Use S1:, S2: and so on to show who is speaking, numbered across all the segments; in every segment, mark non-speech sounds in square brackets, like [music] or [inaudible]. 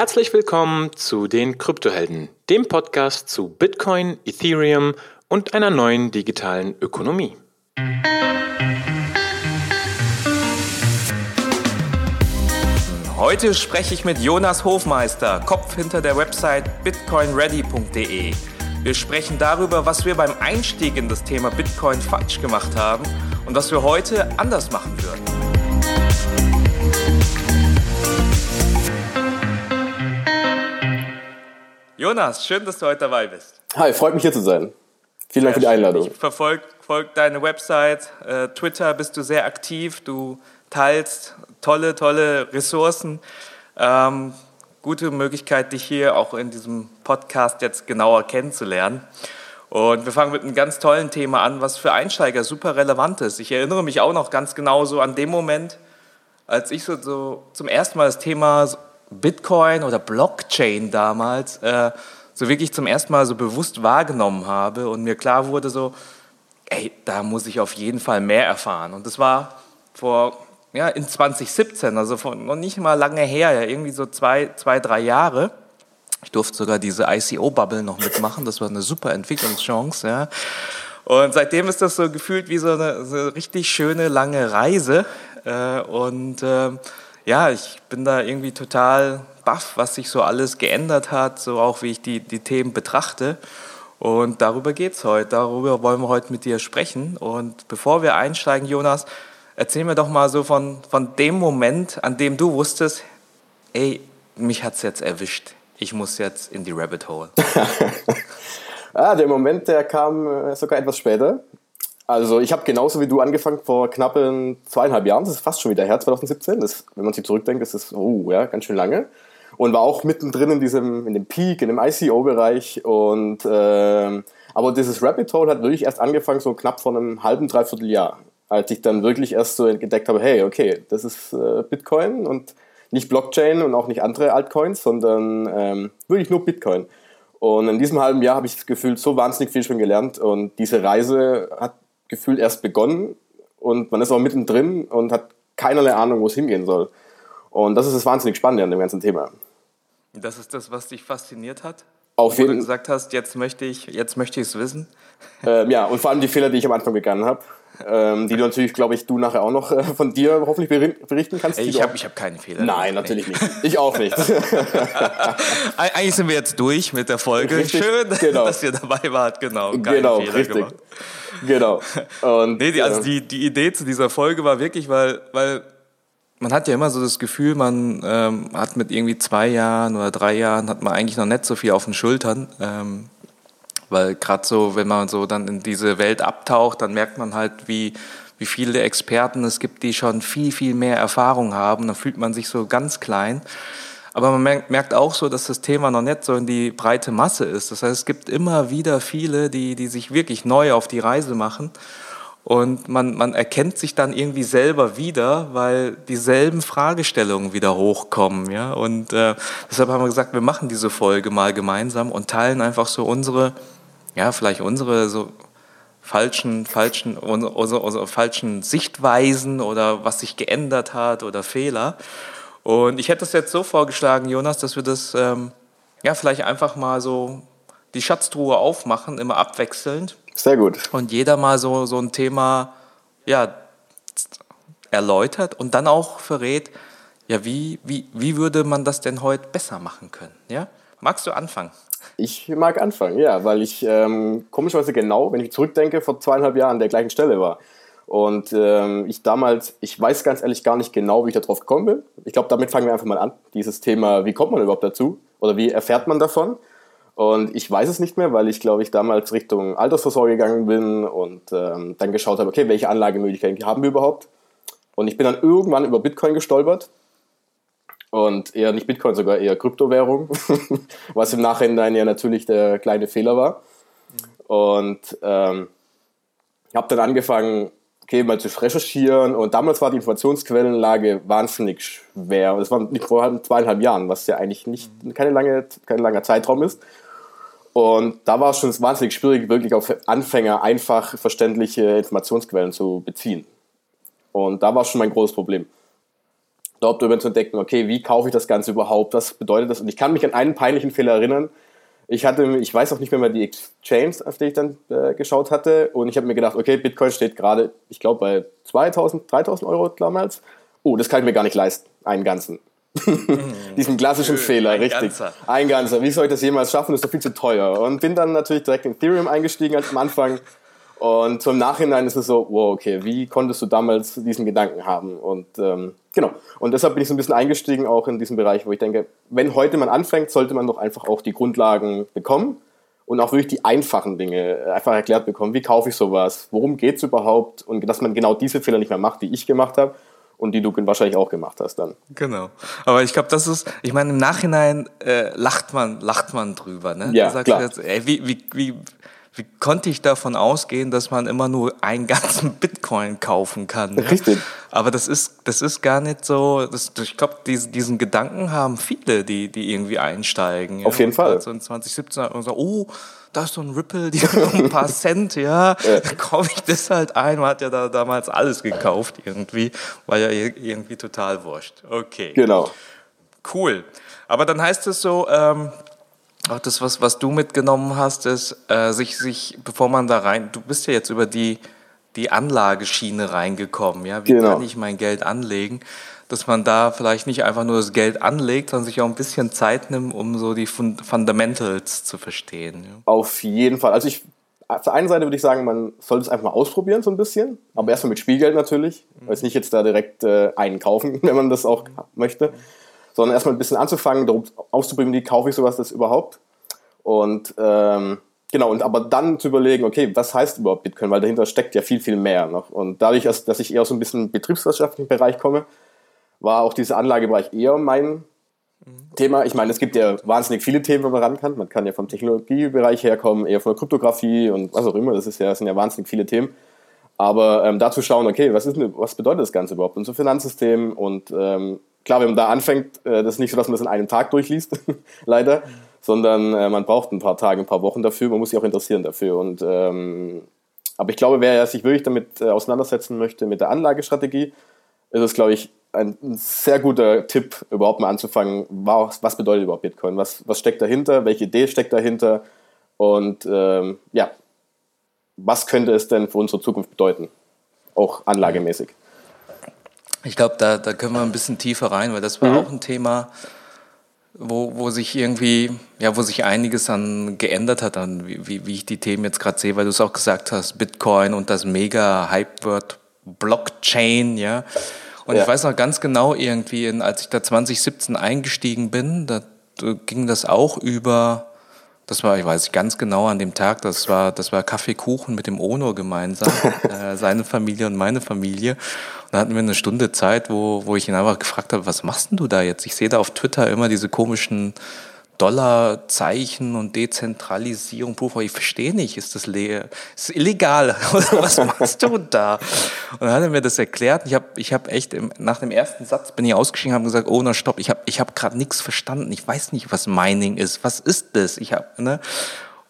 S1: Herzlich willkommen zu den Kryptohelden, dem Podcast zu Bitcoin, Ethereum und einer neuen digitalen Ökonomie.
S2: Heute spreche ich mit Jonas Hofmeister, Kopf hinter der Website bitcoinready.de. Wir sprechen darüber, was wir beim Einstieg in das Thema Bitcoin falsch gemacht haben und was wir heute anders machen würden. Jonas, schön, dass du heute dabei bist.
S3: Hi, freut mich hier zu sein. Vielen Dank für die Einladung.
S2: Ich verfolge verfolg deine Website, äh, Twitter bist du sehr aktiv, du teilst tolle, tolle Ressourcen. Ähm, gute Möglichkeit, dich hier auch in diesem Podcast jetzt genauer kennenzulernen. Und wir fangen mit einem ganz tollen Thema an, was für Einsteiger super relevant ist. Ich erinnere mich auch noch ganz genau so an den Moment, als ich so, so zum ersten Mal das Thema Bitcoin oder Blockchain damals äh, so wirklich zum ersten Mal so bewusst wahrgenommen habe und mir klar wurde so, ey, da muss ich auf jeden Fall mehr erfahren. Und das war vor, ja, in 2017, also von, noch nicht mal lange her, ja, irgendwie so zwei, zwei, drei Jahre. Ich durfte sogar diese ICO-Bubble noch mitmachen, das war eine super Entwicklungschance, ja. Und seitdem ist das so gefühlt wie so eine, so eine richtig schöne lange Reise. Äh, und äh, ja, ich bin da irgendwie total baff, was sich so alles geändert hat, so auch wie ich die, die Themen betrachte. Und darüber geht es heute, darüber wollen wir heute mit dir sprechen. Und bevor wir einsteigen, Jonas, erzähl mir doch mal so von, von dem Moment, an dem du wusstest, ey, mich hat es jetzt erwischt. Ich muss jetzt in die Rabbit Hole. [laughs]
S3: ah, der Moment, der kam äh, sogar etwas später. Also ich habe genauso wie du angefangen vor knappen zweieinhalb Jahren, das ist fast schon wieder her, 2017. Das, wenn man sich zurückdenkt, ist das oh, ja, ganz schön lange. Und war auch mittendrin in diesem, in dem Peak, in dem ICO-Bereich. Und äh, aber dieses Rabbit Hole hat wirklich erst angefangen, so knapp vor einem halben, dreiviertel Jahr. Als ich dann wirklich erst so entdeckt habe, hey, okay, das ist äh, Bitcoin und nicht Blockchain und auch nicht andere Altcoins, sondern ähm, wirklich nur Bitcoin. Und in diesem halben Jahr habe ich das Gefühl, so wahnsinnig viel schon gelernt und diese Reise hat gefühlt erst begonnen und man ist auch mittendrin und hat keinerlei Ahnung, wo es hingehen soll. Und das ist das wahnsinnig Spannende an dem ganzen Thema.
S2: Das ist das, was dich fasziniert hat?
S3: Auf jeden Fall.
S2: du gesagt hast, jetzt möchte ich jetzt möchte ich es wissen. [laughs]
S3: Ähm, ja, und vor allem die Fehler, die ich am Anfang begangen habe, ähm, die du natürlich, glaube ich, du nachher auch noch äh, von dir hoffentlich berichten kannst.
S2: Ey, ich habe hab keine Fehler.
S3: Nein, natürlich nee. nicht. Ich auch nicht. [laughs] [laughs]
S2: Eigentlich sind wir jetzt durch mit der Folge. Richtig, Schön, genau. dass ihr dabei wart. Genau,
S3: keine genau, Fehler richtig. Gemacht. Genau.
S2: Und, nee, die, also die, die Idee zu dieser Folge war wirklich, weil, weil man hat ja immer so das Gefühl, man ähm, hat mit irgendwie zwei Jahren oder drei Jahren hat man eigentlich noch nicht so viel auf den Schultern. Ähm, weil gerade so, wenn man so dann in diese Welt abtaucht, dann merkt man halt, wie, wie viele Experten es gibt, die schon viel, viel mehr Erfahrung haben. Dann fühlt man sich so ganz klein. Aber man merkt auch so, dass das Thema noch nicht so in die breite Masse ist. Das heißt, es gibt immer wieder viele, die, die sich wirklich neu auf die Reise machen. Und man, man erkennt sich dann irgendwie selber wieder, weil dieselben Fragestellungen wieder hochkommen. Ja? Und äh, deshalb haben wir gesagt, wir machen diese Folge mal gemeinsam und teilen einfach so unsere, ja, vielleicht unsere so falschen, falschen, unsere, unsere, unsere falschen Sichtweisen oder was sich geändert hat oder Fehler. Und ich hätte es jetzt so vorgeschlagen, Jonas, dass wir das ähm, ja vielleicht einfach mal so die Schatztruhe aufmachen, immer abwechselnd.
S3: Sehr gut.
S2: Und jeder mal so, so ein Thema ja, erläutert und dann auch verrät, ja, wie, wie, wie würde man das denn heute besser machen können? Ja? Magst du anfangen?
S3: Ich mag anfangen, ja, weil ich ähm, komischerweise genau, wenn ich zurückdenke, vor zweieinhalb Jahren an der gleichen Stelle war. Und ähm, ich damals, ich weiß ganz ehrlich gar nicht genau, wie ich darauf gekommen bin. Ich glaube, damit fangen wir einfach mal an. Dieses Thema, wie kommt man überhaupt dazu? Oder wie erfährt man davon? Und ich weiß es nicht mehr, weil ich, glaube ich, damals Richtung Altersvorsorge gegangen bin und ähm, dann geschaut habe, okay, welche Anlagemöglichkeiten haben wir überhaupt? Und ich bin dann irgendwann über Bitcoin gestolpert. Und eher nicht Bitcoin, sogar eher Kryptowährung, [laughs] was im Nachhinein ja natürlich der kleine Fehler war. Und ähm, habe dann angefangen, okay, mal zu recherchieren und damals war die Informationsquellenlage wahnsinnig schwer. Das war vor zweieinhalb Jahren, was ja eigentlich nicht keine lange, kein langer Zeitraum ist. Und da war es schon wahnsinnig schwierig, wirklich auf Anfänger einfach verständliche Informationsquellen zu beziehen. Und da war schon mein großes Problem. dort darüber zu entdecken, okay, wie kaufe ich das Ganze überhaupt, was bedeutet das? Und ich kann mich an einen peinlichen Fehler erinnern. Ich hatte, ich weiß auch nicht mehr mal die Exchange, auf die ich dann äh, geschaut hatte. Und ich habe mir gedacht, okay, Bitcoin steht gerade, ich glaube, bei 2000, 3000 Euro damals. Oh, das kann ich mir gar nicht leisten, einen ganzen. [laughs] Diesen klassischen Nö, Fehler, ein richtig. Ganzer. Ein ganzer. Wie soll ich das jemals schaffen? Das ist doch viel zu teuer. Und bin dann natürlich direkt in Ethereum eingestiegen als am Anfang. Und zum Nachhinein ist es so, wow, okay, wie konntest du damals diesen Gedanken haben? Und ähm, genau. Und deshalb bin ich so ein bisschen eingestiegen auch in diesen Bereich, wo ich denke, wenn heute man anfängt, sollte man doch einfach auch die Grundlagen bekommen und auch wirklich die einfachen Dinge einfach erklärt bekommen. Wie kaufe ich sowas? Worum geht es überhaupt? Und dass man genau diese Fehler nicht mehr macht, die ich gemacht habe und die du wahrscheinlich auch gemacht hast dann.
S2: Genau. Aber ich glaube, das ist, ich meine, im Nachhinein äh, lacht man, lacht man drüber. Ne?
S3: Ja, klar. Jetzt,
S2: ey, wie, wie, wie, wie konnte ich davon ausgehen, dass man immer nur einen ganzen [laughs] Bitcoin kaufen kann?
S3: Ne? Richtig.
S2: Aber das ist, das ist gar nicht so, das, ich glaube, diesen, diesen Gedanken haben viele, die, die irgendwie einsteigen.
S3: Auf ja? jeden Fall.
S2: So in 2017 hat man so, oh, da ist so ein Ripple, die [laughs] hat ein paar Cent, ja, ja. kaufe ich das halt ein. Man hat ja da damals alles gekauft irgendwie, war ja irgendwie total wurscht. Okay.
S3: Genau.
S2: Cool. Aber dann heißt es so, ähm, auch das, was, was du mitgenommen hast, ist, äh, sich, sich, bevor man da rein, du bist ja jetzt über die, die Anlageschiene reingekommen, ja, wie genau. kann ich mein Geld anlegen, dass man da vielleicht nicht einfach nur das Geld anlegt, sondern sich auch ein bisschen Zeit nimmt, um so die Fund Fundamentals zu verstehen. Ja.
S3: Auf jeden Fall. Also ich, auf der einen Seite würde ich sagen, man sollte es einfach mal ausprobieren, so ein bisschen, aber erstmal mit Spielgeld natürlich, mhm. also nicht jetzt da direkt äh, einkaufen, [laughs] wenn man das auch mhm. möchte sondern erstmal ein bisschen anzufangen, darum auszuprobieren, wie kaufe ich sowas das überhaupt. Und ähm, genau, und aber dann zu überlegen, okay, was heißt überhaupt Bitcoin, weil dahinter steckt ja viel, viel mehr noch. Und dadurch, dass ich eher so ein bisschen betriebswirtschaftlichen Bereich komme, war auch dieser Anlagebereich eher mein mhm. Thema. Ich meine, es gibt ja wahnsinnig viele Themen, wo man ran kann. Man kann ja vom Technologiebereich herkommen, eher von der Kryptographie und was auch immer. Das ist ja, das sind ja wahnsinnig viele Themen. Aber ähm, dazu schauen, okay, was, ist, was bedeutet das Ganze überhaupt? Unser Finanzsystem und ähm, klar, wenn man da anfängt, äh, das ist nicht so, dass man das in einem Tag durchliest, [laughs] leider, sondern äh, man braucht ein paar Tage, ein paar Wochen dafür, man muss sich auch interessieren dafür. Und, ähm, aber ich glaube, wer sich wirklich damit äh, auseinandersetzen möchte, mit der Anlagestrategie, ist es, glaube ich, ein, sehr guter Tipp, überhaupt mal anzufangen, was, was bedeutet überhaupt Bitcoin, was, was steckt dahinter, welche Idee steckt dahinter? Und ähm, ja, was könnte es denn für unsere Zukunft bedeuten, auch anlagemäßig.
S2: Ich glaube, da, da können wir ein bisschen tiefer rein, weil das war mhm. auch ein Thema, wo, wo sich irgendwie, ja, wo sich einiges an geändert hat, an wie, wie ich die Themen jetzt gerade sehe, weil du es auch gesagt hast, Bitcoin und das mega Hype-Word Blockchain, ja. Und ja. ich weiß noch ganz genau irgendwie, als ich da 2017 eingestiegen bin, da ging das auch über das war, ich weiß ganz genau an dem Tag, das war, das war Kaffeekuchen mit dem Ono gemeinsam, [laughs] äh, seine Familie und meine Familie. Und da hatten wir eine Stunde Zeit, wo, wo ich ihn einfach gefragt habe, was machst denn du da jetzt? Ich sehe da auf Twitter immer diese komischen Dollarzeichen und Dezentralisierung. Puh, ich verstehe nicht, ist das leer? Ist illegal? [laughs] was machst du da? Und dann hat er mir das erklärt. Ich habe ich hab echt, im, nach dem ersten Satz bin ich ausgestiegen und habe gesagt, oh, na stopp, ich habe ich hab gerade nichts verstanden. Ich weiß nicht, was Mining ist. Was ist das? Ich hab, ne?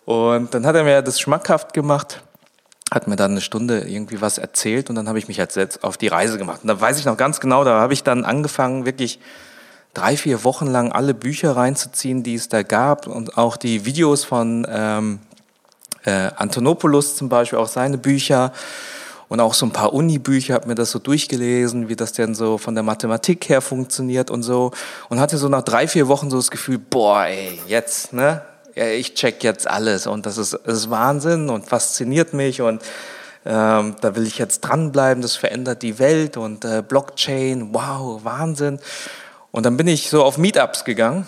S2: Und dann hat er mir das schmackhaft gemacht hat mir dann eine Stunde irgendwie was erzählt und dann habe ich mich jetzt auf die Reise gemacht. Und da weiß ich noch ganz genau, da habe ich dann angefangen, wirklich drei, vier Wochen lang alle Bücher reinzuziehen, die es da gab und auch die Videos von ähm, äh, Antonopoulos zum Beispiel, auch seine Bücher und auch so ein paar Uni-Bücher, habe mir das so durchgelesen, wie das denn so von der Mathematik her funktioniert und so und hatte so nach drei, vier Wochen so das Gefühl, boah, ey, jetzt, ne, ich check jetzt alles und das ist, das ist Wahnsinn und fasziniert mich und ähm, da will ich jetzt dranbleiben, das verändert die Welt und äh, Blockchain, wow, Wahnsinn. Und dann bin ich so auf Meetups gegangen,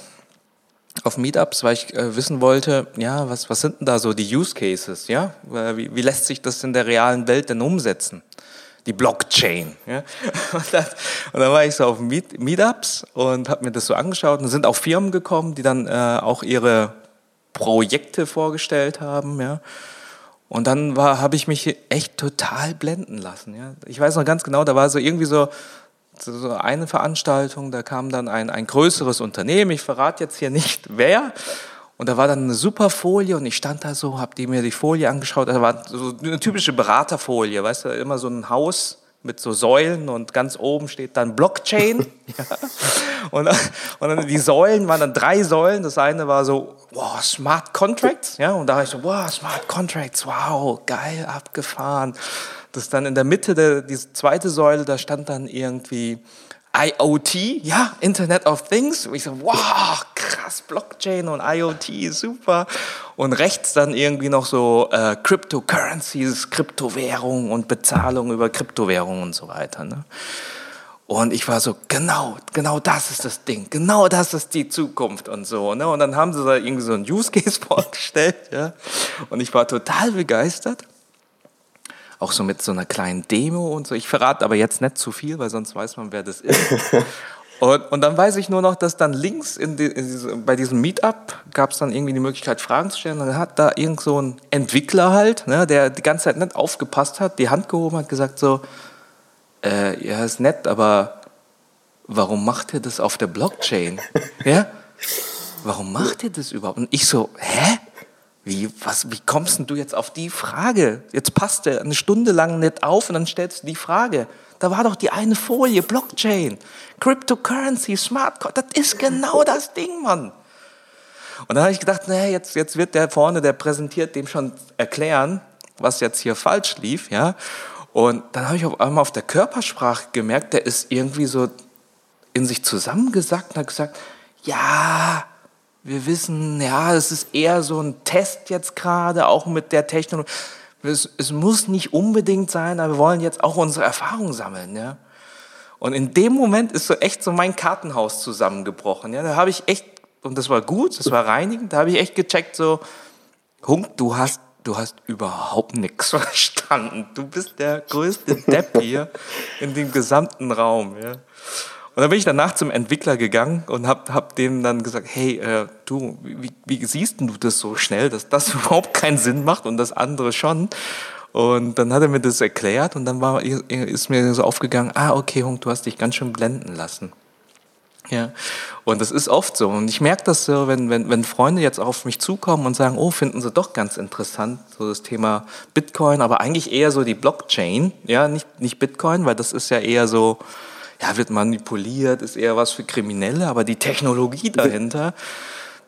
S2: auf Meetups, weil ich äh, wissen wollte, ja, was, was sind denn da so die Use Cases, ja? Wie, wie lässt sich das in der realen Welt denn umsetzen? Die Blockchain. Ja? [laughs] Und, dann, und dann war ich so auf Meet, Meetups und habe mir das so angeschaut und sind auch Firmen gekommen, die dann äh, auch ihre Projekte vorgestellt haben, ja. Und dann habe ich mich echt total blenden lassen. Ja. Ich weiß noch ganz genau, da war so irgendwie so, so eine Veranstaltung, da kam dann ein, ein größeres Unternehmen, ich verrate jetzt hier nicht [laughs] wer, und da war dann eine super Folie und ich stand da so, hab die mir die Folie angeschaut, da war so eine typische Beraterfolie, weißt du, immer so ein Haus mit so Säulen und ganz oben steht dann Blockchain. [laughs] [laughs] ja. und, und dann die Säulen waren dann drei Säulen. Das eine war so, wow, Smart Contracts. Ja, und da war ich so, wow, Smart Contracts, wow, geil, abgefahren. Das dann in der Mitte, der, diese zweite Säule, da stand dann irgendwie IoT, ja, Internet of Things. Und ich so, wow, krass, Blockchain und IoT, super. Und rechts dann irgendwie noch so äh, Cryptocurrencies, Kryptowährung und Bezahlung über Kryptowährungen und so weiter. Ne? Und ich war so, genau, genau das ist das Ding, genau das ist die Zukunft und so. Ne? Und dann haben sie da irgendwie so ein Use Case [laughs] vorgestellt. Ja? Und ich war total begeistert auch so mit so einer kleinen Demo und so. Ich verrate aber jetzt nicht zu viel, weil sonst weiß man, wer das ist. [laughs] und, und dann weiß ich nur noch, dass dann links in die, in diese, bei diesem Meetup gab es dann irgendwie die Möglichkeit, Fragen zu stellen. Und dann hat da irgend so ein Entwickler halt, ne, der die ganze Zeit nicht aufgepasst hat, die Hand gehoben hat, gesagt so, äh, ja, ist nett, aber warum macht ihr das auf der Blockchain? [laughs] ja? Warum macht ihr das überhaupt? Und ich so, hä? Wie, was, wie kommst denn du jetzt auf die Frage? Jetzt passt der eine Stunde lang nicht auf und dann stellst du die Frage. Da war doch die eine Folie, Blockchain, Cryptocurrency, Smart, das ist genau das Ding, Mann. Und dann habe ich gedacht, naja, jetzt, jetzt wird der vorne, der präsentiert, dem schon erklären, was jetzt hier falsch lief, ja. Und dann habe ich auf einmal auf der Körpersprache gemerkt, der ist irgendwie so in sich zusammengesackt und hat gesagt, ja, wir wissen, ja, es ist eher so ein Test jetzt gerade, auch mit der Technologie. Es, es, muss nicht unbedingt sein, aber wir wollen jetzt auch unsere Erfahrungen sammeln. Ja? Und in dem Moment ist so echt so mein Kartenhaus zusammengebrochen. Ja? Da habe ich echt, und das war gut, das war reinigend, da habe ich echt gecheckt, so, Hunk, du hast, du hast überhaupt nichts [laughs] verstanden. Du bist der größte Depp hier in dem gesamten Raum. Ja? Und dann bin ich danach zum Entwickler gegangen und hab, hab dem dann gesagt, hey, äh, du, wie, wie siehst du das so schnell, dass das [laughs] überhaupt keinen Sinn macht und das andere schon? Und dann hat er mir das erklärt und dann war, ist mir so aufgegangen, ah, okay, Hung, du hast dich ganz schön blenden lassen. Ja, und das ist oft so. Und ich merke das so, wenn, wenn, wenn Freunde jetzt auf mich zukommen und sagen, oh, finden sie doch ganz interessant, so das Thema Bitcoin, aber eigentlich eher so die Blockchain, ja, nicht, nicht Bitcoin, weil das ist ja eher so, ja, wird manipuliert, ist eher was für Kriminelle, aber die Technologie dahinter,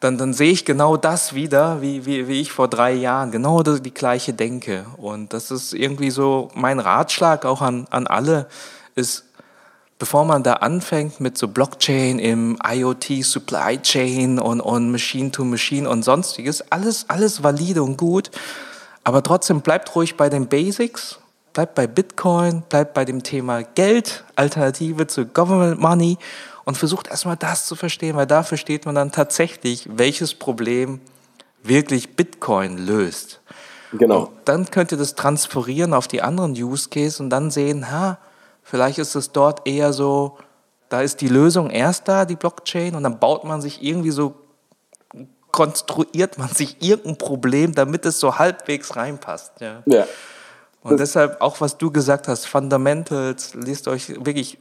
S2: dann, dann sehe ich genau das wieder, wie, wie, wie ich vor drei Jahren, genau die, die gleiche denke. Und das ist irgendwie so mein Ratschlag auch an, an alle, ist, bevor man da anfängt mit so Blockchain im IoT Supply Chain und, und Machine to Machine und sonstiges, alles, alles valide und gut, aber trotzdem bleibt ruhig bei den Basics, bleibt bei Bitcoin, bleibt bei dem Thema Geld, Alternative zu Government Money und versucht erstmal das zu verstehen, weil da versteht man dann tatsächlich, welches Problem wirklich Bitcoin löst. Genau. Und dann könnt ihr das transferieren auf die anderen Use Case und dann sehen, ha, vielleicht ist es dort eher so, da ist die Lösung erst da, die Blockchain, und dann baut man sich irgendwie so, konstruiert man sich irgendein Problem, damit es so halbwegs reinpasst. Ja. ja. Und deshalb auch, was du gesagt hast, Fundamentals, lest euch wirklich,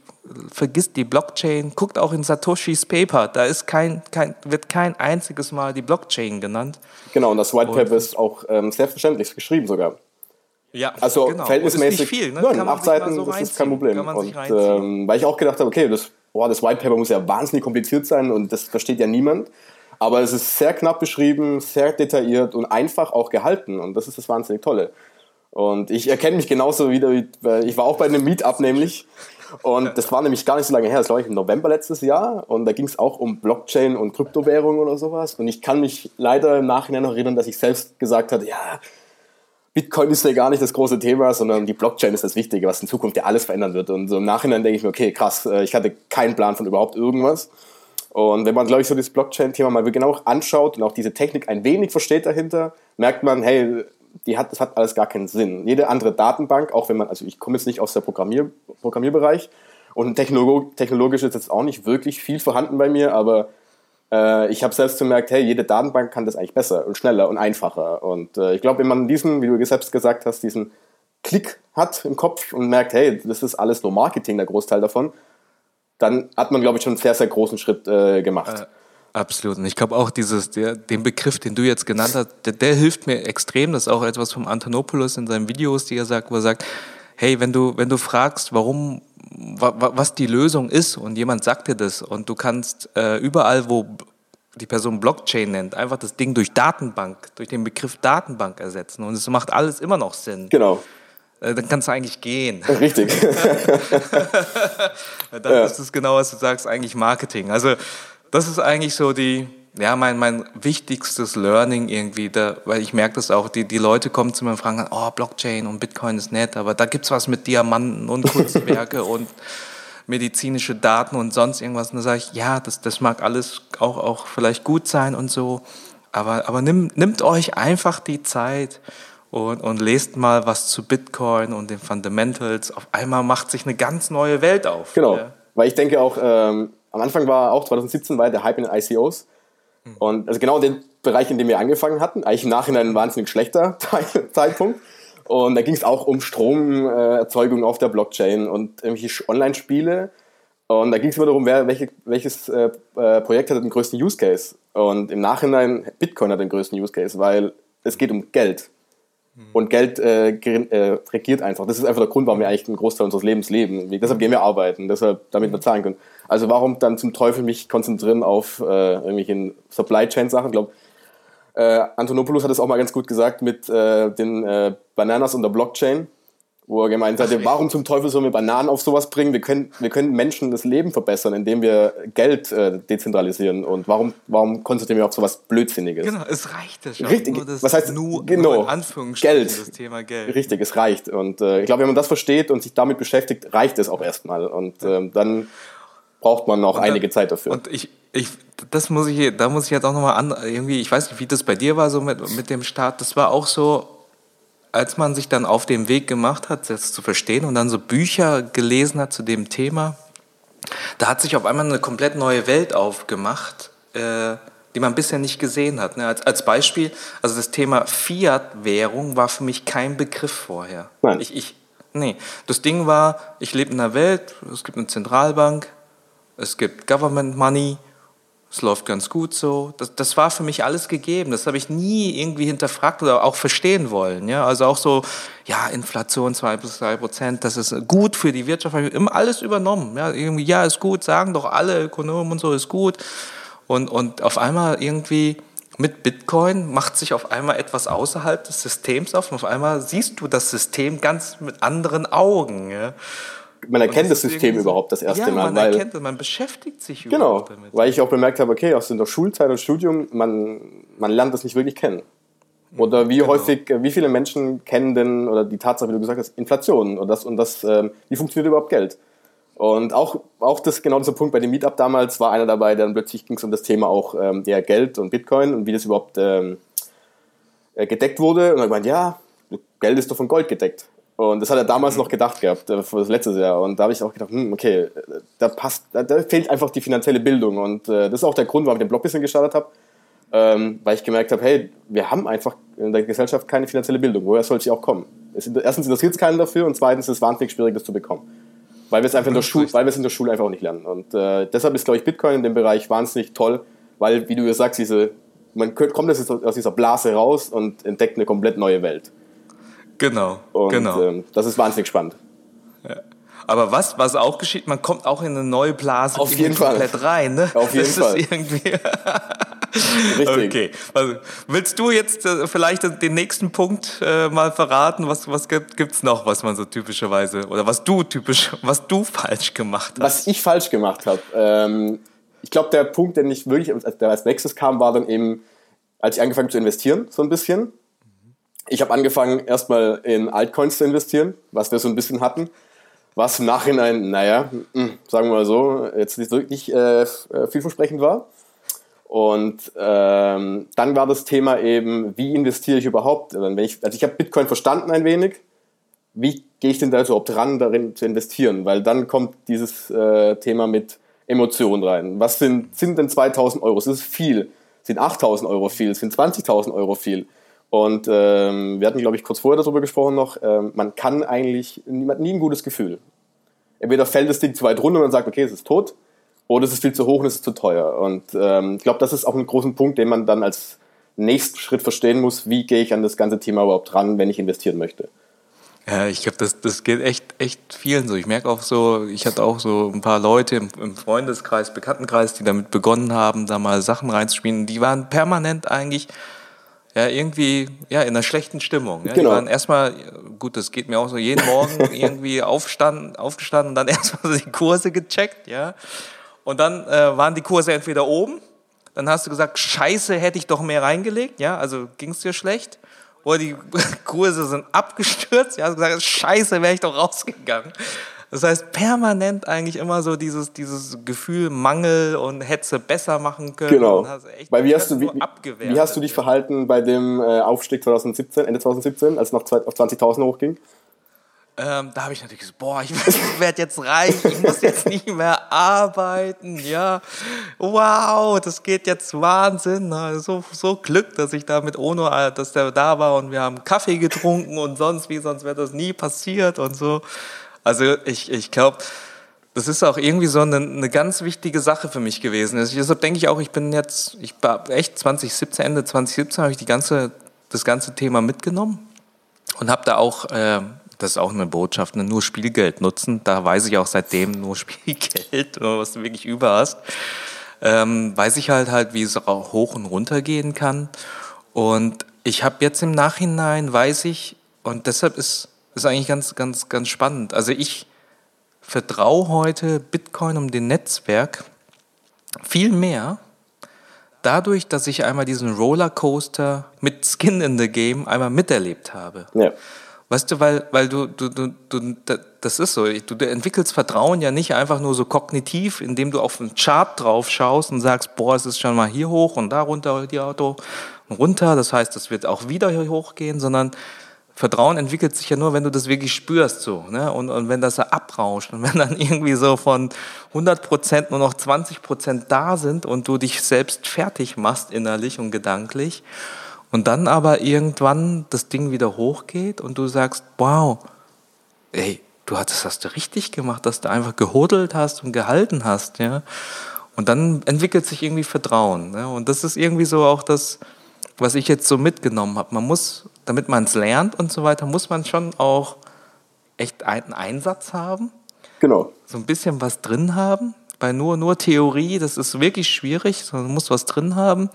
S2: vergisst die Blockchain, guckt auch in Satoshis Paper, da ist kein, kein, wird kein einziges Mal die Blockchain genannt.
S3: Genau, und das White Paper und, ist auch ähm, selbstverständlich geschrieben sogar.
S2: Ja,
S3: also genau. verhältnismäßig. nicht viel, ne? Nein, acht Seiten, so das ist kein Problem. Und ähm, weil ich auch gedacht habe, okay, das, boah, das White Paper muss ja wahnsinnig kompliziert sein und das versteht ja niemand. Aber es ist sehr knapp beschrieben, sehr detailliert und einfach auch gehalten. Und das ist das wahnsinnig Tolle. Und ich erkenne mich genauso wieder, wie, ich war auch bei einem Meetup nämlich. Und das war nämlich gar nicht so lange her, das glaube ich im November letztes Jahr. Und da ging es auch um Blockchain und Kryptowährungen oder sowas. Und ich kann mich leider im Nachhinein noch erinnern, dass ich selbst gesagt hatte, ja, Bitcoin ist ja gar nicht das große Thema, sondern die Blockchain ist das Wichtige, was in Zukunft ja alles verändern wird. Und so im Nachhinein denke ich mir, okay, krass, äh, ich hatte keinen Plan von überhaupt irgendwas. Und wenn man, glaube ich, so das Blockchain-Thema mal genau anschaut und auch diese Technik ein wenig versteht dahinter, merkt man, hey, die hat, das hat alles gar keinen Sinn. Jede andere Datenbank, auch wenn man, also ich komme jetzt nicht aus der Programmier, Programmierbereich und technolog, technologisch ist jetzt auch nicht wirklich viel vorhanden bei mir, aber äh, ich habe selbst gemerkt, hey, jede Datenbank kann das eigentlich besser und schneller und einfacher. Und äh, ich glaube, wenn man diesen, wie du selbst gesagt hast, diesen Klick hat im Kopf und merkt, hey, das ist alles nur Marketing, der Großteil davon, dann hat man, glaube ich, schon einen sehr, sehr großen Schritt äh, gemacht.
S2: Absolut. Und ich glaube auch dieses, der, den Begriff, den du jetzt genannt hast, der, der, hilft mir extrem. Das ist auch etwas vom Antonopoulos in seinen Videos, die er sagt, wo er sagt, hey, wenn du, wenn du fragst, warum, wa, was die Lösung ist und jemand sagt dir das und du kannst äh, überall, wo die Person Blockchain nennt, einfach das Ding durch Datenbank, durch den Begriff Datenbank ersetzen und es macht alles immer noch Sinn.
S3: Genau.
S2: Äh, dann kannst du eigentlich gehen.
S3: Richtig. [laughs]
S2: dann ja. ist es genau, was du sagst, eigentlich Marketing. Also das ist eigentlich so die, ja, mein, mein wichtigstes Learning irgendwie, da, weil ich merke das auch, die, die Leute kommen zu mir und fragen, oh, Blockchain und Bitcoin ist nett, aber da gibt es was mit Diamanten und Kunstwerke [laughs] und medizinische Daten und sonst irgendwas. Und da sage ich, ja, das, das mag alles auch, auch vielleicht gut sein und so, aber, aber nimm, nimmt euch einfach die Zeit und, und lest mal was zu Bitcoin und den Fundamentals. Auf einmal macht sich eine ganz neue Welt auf.
S3: Genau, ja. weil ich denke auch, ähm, am Anfang war auch 2017 war der Hype in den ICOs und also genau den Bereich, in dem wir angefangen hatten, eigentlich im Nachhinein ein wahnsinnig schlechter [laughs] Zeitpunkt. Und da ging es auch um Stromerzeugung auf der Blockchain und irgendwelche Online-Spiele. Und da ging es immer darum, wer, welche, welches äh, äh, Projekt hat den größten Use Case. Und im Nachhinein, Bitcoin hat den größten Use Case, weil es geht um Geld. Und Geld äh, äh, regiert einfach. Das ist einfach der Grund, warum wir eigentlich einen Großteil unseres Lebens leben. Deshalb gehen wir arbeiten, deshalb, damit wir zahlen können. Also warum dann zum Teufel mich konzentrieren auf äh, irgendwelche Supply Chain Sachen? Ich glaube, äh, Antonopoulos hat es auch mal ganz gut gesagt mit äh, den äh, Bananas und der Blockchain wo er gemeint hatte, warum zum Teufel sollen wir Bananen auf sowas bringen? Wir können, wir können Menschen das Leben verbessern, indem wir Geld äh, dezentralisieren. Und warum, warum konzentrieren wir auf sowas Blödsinniges?
S2: Genau, es reicht ja schon.
S3: Richtig, was heißt
S2: nur,
S3: genau,
S2: nur Anführungsstrichen
S3: Geld.
S2: das Thema Geld.
S3: Richtig, es reicht. Und äh, ich glaube, wenn man das versteht und sich damit beschäftigt, reicht es auch erstmal. Und äh, dann braucht man noch dann, einige Zeit dafür.
S2: Und ich, ich, das muss ich, da muss ich jetzt auch nochmal an, irgendwie, ich weiß nicht, wie das bei dir war, so mit, mit dem Start, das war auch so, als man sich dann auf den Weg gemacht hat, das zu verstehen und dann so Bücher gelesen hat zu dem Thema, da hat sich auf einmal eine komplett neue Welt aufgemacht, äh, die man bisher nicht gesehen hat. Ne? Als, als Beispiel, also das Thema Fiat-Währung war für mich kein Begriff vorher.
S3: Nein.
S2: Ich, ich, nee, das Ding war, ich lebe in einer Welt, es gibt eine Zentralbank, es gibt Government Money es läuft ganz gut so. Das, das war für mich alles gegeben. Das habe ich nie irgendwie hinterfragt oder auch verstehen wollen. Ja? Also auch so, ja, Inflation 2 bis 3 Prozent, das ist gut für die Wirtschaft. Immer alles übernommen. Ja, irgendwie, ja, ist gut, sagen doch alle Ökonomen und so, ist gut. Und, und auf einmal irgendwie mit Bitcoin macht sich auf einmal etwas außerhalb des Systems auf und auf einmal siehst du das System ganz mit anderen Augen. Ja?
S3: Man erkennt das, System überhaupt das erste
S2: ja,
S3: Mal.
S2: Man
S3: weil,
S2: erkennt man beschäftigt sich
S3: genau, damit. Weil ich auch bemerkt habe, okay, aus der Schulzeit und Studium, man, man lernt das nicht wirklich kennen. Oder wie genau. häufig, wie viele Menschen kennen denn, oder die Tatsache, wie du gesagt hast, Inflation und das, und das, ähm, wie funktioniert überhaupt Geld? Und auch, auch das, genau dieser Punkt bei dem Meetup damals war einer dabei, dann plötzlich ging es um das Thema auch ähm, der Geld und Bitcoin und wie das überhaupt ähm, äh, gedeckt wurde. Und er meinte, ja, Geld ist doch von Gold gedeckt. Und das hat er damals noch gedacht gehabt, äh, das letzte Jahr. Und da habe ich auch gedacht, hm, okay, da passt, da, da, fehlt einfach die finanzielle Bildung. Und äh, das ist auch der Grund, warum ich den Blog ein bisschen gestartet habe. Ähm, weil ich gemerkt habe, hey, wir haben einfach in der Gesellschaft keine finanzielle Bildung. Woher soll sie auch kommen? Es, erstens interessiert es keinen dafür und zweitens ist es wahnsinnig schwierig, das zu bekommen. Weil wir es einfach in der Schule, weil wir es in der Schule einfach auch nicht lernen. Und äh, deshalb ist, glaube ich, Bitcoin in dem Bereich wahnsinnig toll, weil, wie du ja sagst, diese, man kommt aus dieser Blase raus und entdeckt eine komplett neue Welt.
S2: Genau,
S3: und,
S2: genau.
S3: Ähm, das ist wahnsinnig spannend.
S2: Ja. Aber was, was auch geschieht, man kommt auch in eine neue Blase
S3: Auf jeden Fall.
S2: komplett rein. Ne?
S3: Auf jeden
S2: das
S3: Fall.
S2: Ist irgendwie [laughs]
S3: Richtig.
S2: Okay. Also, willst du jetzt äh, vielleicht den nächsten Punkt äh, mal verraten? Was, was gibt es noch, was man so typischerweise, oder was du typisch, was du falsch gemacht hast?
S3: Was ich falsch gemacht habe. Ähm, ich glaube, der Punkt, der nicht wirklich, der als nächstes kam, war dann eben, als ich angefangen zu investieren, so ein bisschen ich habe angefangen, erstmal in Altcoins zu investieren, was wir so ein bisschen hatten. Was im Nachhinein, naja, hm, sagen wir mal so, jetzt nicht wirklich äh, äh, vielversprechend war. Und ähm, dann war das Thema eben, wie investiere ich überhaupt? Also, ich, also ich habe Bitcoin verstanden ein wenig. Wie gehe ich denn da überhaupt ran, darin zu investieren? Weil dann kommt dieses äh, Thema mit Emotionen rein. Was sind, sind denn 2000 Euro? Das ist viel. Sind 8000 Euro viel? Sind 20.000 Euro viel? Und ähm, wir hatten, glaube ich, kurz vorher darüber gesprochen noch, ähm, man kann eigentlich, niemand nie ein gutes Gefühl. Entweder fällt das Ding zu weit runter und man sagt, okay, es ist tot, oder es ist viel zu hoch und es ist zu teuer. Und ähm, ich glaube, das ist auch ein großer Punkt, den man dann als nächsten Schritt verstehen muss, wie gehe ich an das ganze Thema überhaupt ran, wenn ich investieren möchte.
S2: Ja, ich glaube, das, das geht echt, echt vielen so. Ich merke auch so, ich hatte auch so ein paar Leute im, im Freundeskreis, Bekanntenkreis, die damit begonnen haben, da mal Sachen reinzuspielen. Die waren permanent eigentlich ja, irgendwie ja, in einer schlechten Stimmung. Ja. Genau. Die waren erstmal, gut, das geht mir auch so, jeden Morgen [laughs] irgendwie aufstanden, aufgestanden und dann [laughs] erstmal die Kurse gecheckt, ja. Und dann äh, waren die Kurse entweder oben, dann hast du gesagt, scheiße, hätte ich doch mehr reingelegt, ja, also ging es dir schlecht. Oder die [laughs] Kurse sind abgestürzt, ja, hast gesagt, scheiße, wäre ich doch rausgegangen. Das heißt, permanent eigentlich immer so dieses, dieses Gefühl Mangel und Hetze besser machen können.
S3: Genau. Weil wie hast, du, wie, wie hast du dich verhalten bei dem äh, Aufstieg 2017, Ende 2017, als es noch auf 20.000 hochging?
S2: Ähm, da habe ich natürlich gesagt, boah, ich [laughs] werde jetzt reich, ich muss jetzt nicht mehr arbeiten, ja. Wow, das geht jetzt Wahnsinn. So, so Glück, dass ich da mit Ono, äh, dass der da war und wir haben Kaffee getrunken und sonst wie, sonst wäre das nie passiert und so. Also ich, ich glaube, das ist auch irgendwie so eine, eine ganz wichtige Sache für mich gewesen. Also deshalb denke ich auch, ich bin jetzt, ich war echt 2017, Ende 2017 habe ich die ganze, das ganze Thema mitgenommen und habe da auch, äh, das ist auch eine Botschaft, ne, nur Spielgeld nutzen. Da weiß ich auch seitdem nur [laughs] Spielgeld, was du wirklich über hast. Ähm, weiß ich halt halt, wie es auch hoch und runter gehen kann. Und ich habe jetzt im Nachhinein, weiß ich, und deshalb ist ist eigentlich ganz, ganz, ganz spannend. Also ich vertraue heute Bitcoin um den Netzwerk viel mehr dadurch, dass ich einmal diesen Rollercoaster mit Skin in the Game einmal miterlebt habe. Ja. Weißt du, weil, weil du, du, du, du, das ist so, du, du entwickelst Vertrauen ja nicht einfach nur so kognitiv, indem du auf einen Chart drauf schaust und sagst, boah, es ist schon mal hier hoch und da runter, die Auto runter, das heißt, es wird auch wieder hier hochgehen, sondern Vertrauen entwickelt sich ja nur, wenn du das wirklich spürst, so, ne? Und, und wenn das abrauscht und wenn dann [laughs] irgendwie so von 100 Prozent nur noch 20 Prozent da sind und du dich selbst fertig machst innerlich und gedanklich und dann aber irgendwann das Ding wieder hochgeht und du sagst, wow, ey, du das hast du richtig gemacht, dass du einfach gehodelt hast und gehalten hast, ja? Und dann entwickelt sich irgendwie Vertrauen, ne? Und das ist irgendwie so auch das, was ich jetzt so mitgenommen habe. Man muss, damit man es lernt und so weiter, muss man schon auch echt einen Einsatz haben.
S3: Genau.
S2: So ein bisschen was drin haben. Weil nur, nur Theorie, das ist wirklich schwierig, sondern du musst was drin haben.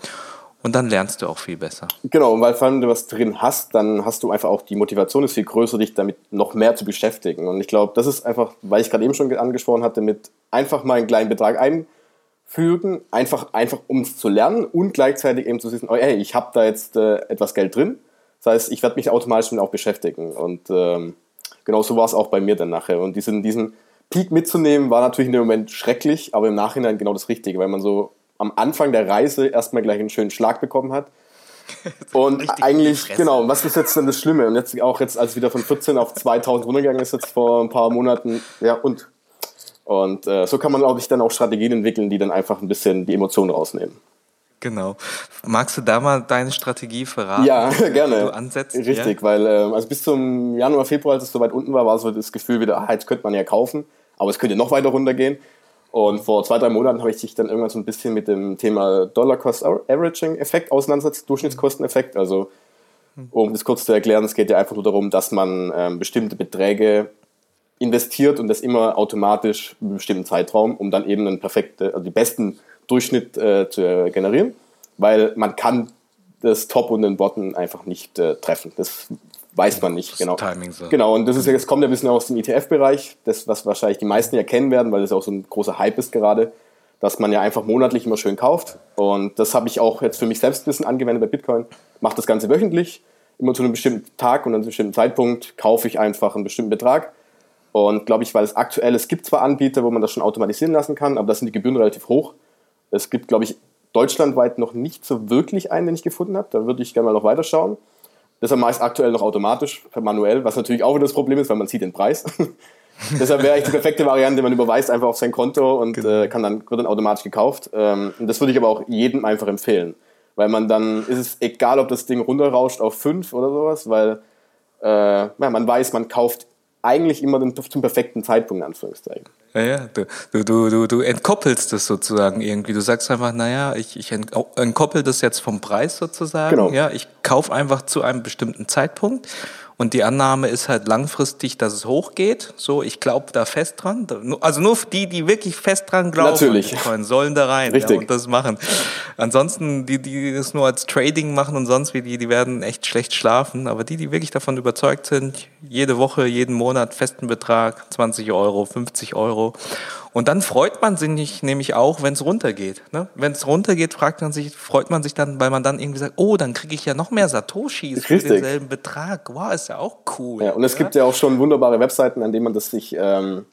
S2: Und dann lernst du auch viel besser.
S3: Genau, und weil vor allem wenn du was drin hast, dann hast du einfach auch die Motivation ist viel größer, dich damit noch mehr zu beschäftigen. Und ich glaube, das ist einfach, weil ich gerade eben schon angesprochen hatte, mit einfach mal einen kleinen Betrag ein fügen, einfach, einfach um es zu lernen und gleichzeitig eben zu wissen, oh, hey, ich habe da jetzt äh, etwas Geld drin. Das heißt, ich werde mich automatisch damit auch beschäftigen. Und ähm, genau so war es auch bei mir dann nachher. Und diesen, diesen Peak mitzunehmen war natürlich in dem Moment schrecklich, aber im Nachhinein genau das Richtige, weil man so am Anfang der Reise erstmal gleich einen schönen Schlag bekommen hat. [laughs] Und eigentlich, genau, was ist jetzt denn das Schlimme? Und jetzt auch jetzt, als wieder von 14 auf 2000 runtergegangen ist, jetzt vor ein paar Monaten, ja, und und äh, so kann man, glaube ich, dann auch Strategien entwickeln, die dann einfach ein bisschen die Emotionen rausnehmen.
S2: Genau. Magst du da mal deine Strategie verraten?
S3: Ja, [laughs] gerne.
S2: Du ansetzt,
S3: Richtig, ja? weil äh, also bis zum Januar, Februar, als es so weit unten war, war so das Gefühl wieder, ah, jetzt könnte man ja kaufen, aber es könnte noch weiter runtergehen. Und vor zwei, drei Monaten habe ich sich dann irgendwann so ein bisschen mit dem Thema Dollar-Cost-Averaging-Effekt auseinandersetzt, Durchschnittskosteneffekt. Also, um das kurz zu erklären, es geht ja einfach nur darum, dass man ähm, bestimmte Beträge investiert und das immer automatisch in einem bestimmten Zeitraum, um dann eben einen perfekten, also die besten Durchschnitt äh, zu äh, generieren, weil man kann das Top und den Bottom einfach nicht äh, treffen. Das weiß man nicht genau. Timing so. Genau, und das ist jetzt kommt ja ein bisschen aus dem ETF-Bereich, das was wahrscheinlich die meisten erkennen werden, weil das auch so ein großer Hype ist gerade, dass man ja einfach monatlich immer schön kauft. Und das habe ich auch jetzt für mich selbst ein bisschen angewendet bei Bitcoin. Mache das Ganze wöchentlich, immer zu einem bestimmten Tag und an einem bestimmten Zeitpunkt kaufe ich einfach einen bestimmten Betrag und glaube ich, weil es aktuell, es gibt zwar Anbieter, wo man das schon automatisieren lassen kann, aber da sind die Gebühren relativ hoch. Es gibt, glaube ich, deutschlandweit noch nicht so wirklich einen, den ich gefunden habe. Da würde ich gerne mal noch weiterschauen. Deshalb mache ich es aktuell noch automatisch, manuell, was natürlich auch wieder das Problem ist, weil man sieht den Preis. [laughs] Deshalb wäre eigentlich die perfekte Variante, man überweist einfach auf sein Konto und genau. äh, kann dann, wird dann automatisch gekauft. Ähm, und das würde ich aber auch jedem einfach empfehlen. Weil man dann, ist es egal, ob das Ding runterrauscht auf 5 oder sowas, weil äh, ja, man weiß, man kauft eigentlich immer den, zum perfekten Zeitpunkt, in Anführungszeichen.
S2: Ja, ja, du, du, du, du entkoppelst das sozusagen irgendwie. Du sagst einfach, naja, ich, ich entkoppel das jetzt vom Preis sozusagen. Genau. Ja, ich kaufe einfach zu einem bestimmten Zeitpunkt Und die Annahme ist halt langfristig, dass es hochgeht. So, ich glaube da fest dran. Also nur die, die wirklich fest dran glauben,
S3: Natürlich.
S2: Bitcoin, sollen da rein
S3: Richtig.
S2: Ja, und das machen. Ansonsten, die, die das nur als Trading machen und sonst wie, die, die werden echt schlecht schlafen. Aber die, die wirklich davon überzeugt sind, jede Woche, jeden Monat festen Betrag, 20 Euro, 50 Euro. Und dann freut man sich nämlich auch, wenn es runtergeht. Ne? Wenn es runtergeht, fragt man sich, freut man sich dann, weil man dann irgendwie sagt, oh, dann kriege ich ja noch mehr Satoshis für denselben Betrag. Wow, ist ja auch cool.
S3: Ja, und es gibt ja auch schon wunderbare Webseiten, an denen man das sich ähm,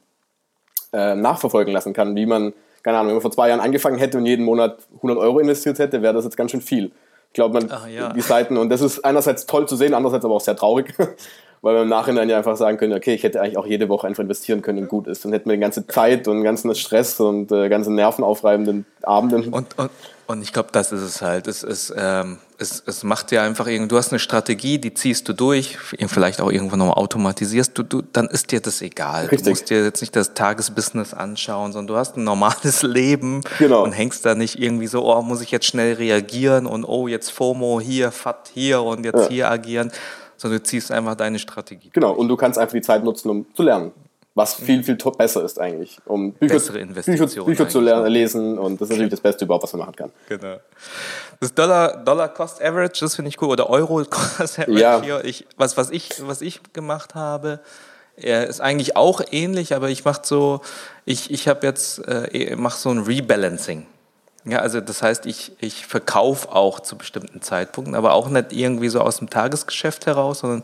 S3: äh, nachverfolgen lassen kann, wie man, keine Ahnung, wenn man vor zwei Jahren angefangen hätte und jeden Monat 100 Euro investiert hätte, wäre das jetzt ganz schön viel. Ich glaube, man,
S2: Ah, ja.
S3: die Seiten, und das ist einerseits toll zu sehen, andererseits aber auch sehr traurig, [laughs] weil wir im Nachhinein ja einfach sagen können, okay, ich hätte eigentlich auch jede Woche einfach investieren können und gut ist. Dann hätten wir die ganze Zeit und den ganzen Stress und äh, ganzen nervenaufreibenden Abenden.
S2: Und, und, und ich glaube, das ist es halt. Es, es, ähm, es, es macht ja einfach irgendwie, du hast eine Strategie, die ziehst du durch, vielleicht auch irgendwann noch automatisierst, du, du, dann ist dir das egal.
S3: Richtig.
S2: Du musst dir jetzt nicht das Tagesbusiness anschauen, sondern du hast ein normales [laughs] Leben
S3: Genau.
S2: und hängst da nicht irgendwie so, oh, muss ich jetzt schnell reagieren und oh, jetzt FOMO hier, FAT hier und jetzt
S3: Ja.
S2: hier agieren, sondern du ziehst einfach deine Strategie.
S3: Genau, und du kannst einfach die Zeit nutzen, um zu lernen. Was viel, viel to- besser ist eigentlich. Um Bücher,
S2: Bessere
S3: Bücher, Bücher zu lernen,
S2: ne?
S3: lesen und das ist natürlich das Beste überhaupt, was man machen kann.
S2: Genau. Das Dollar, Dollar Cost Average, das finde ich cool. Oder Euro [laughs] Cost Average
S3: Ja.
S2: hier. Ich, was, was, ich, was ich gemacht habe, ist eigentlich auch ähnlich, aber ich mache so, ich, ich habe jetzt, äh, mache so ein Rebalancing. Ja, also das heißt, ich, ich verkaufe auch zu bestimmten Zeitpunkten, aber auch nicht irgendwie so aus dem Tagesgeschäft heraus, sondern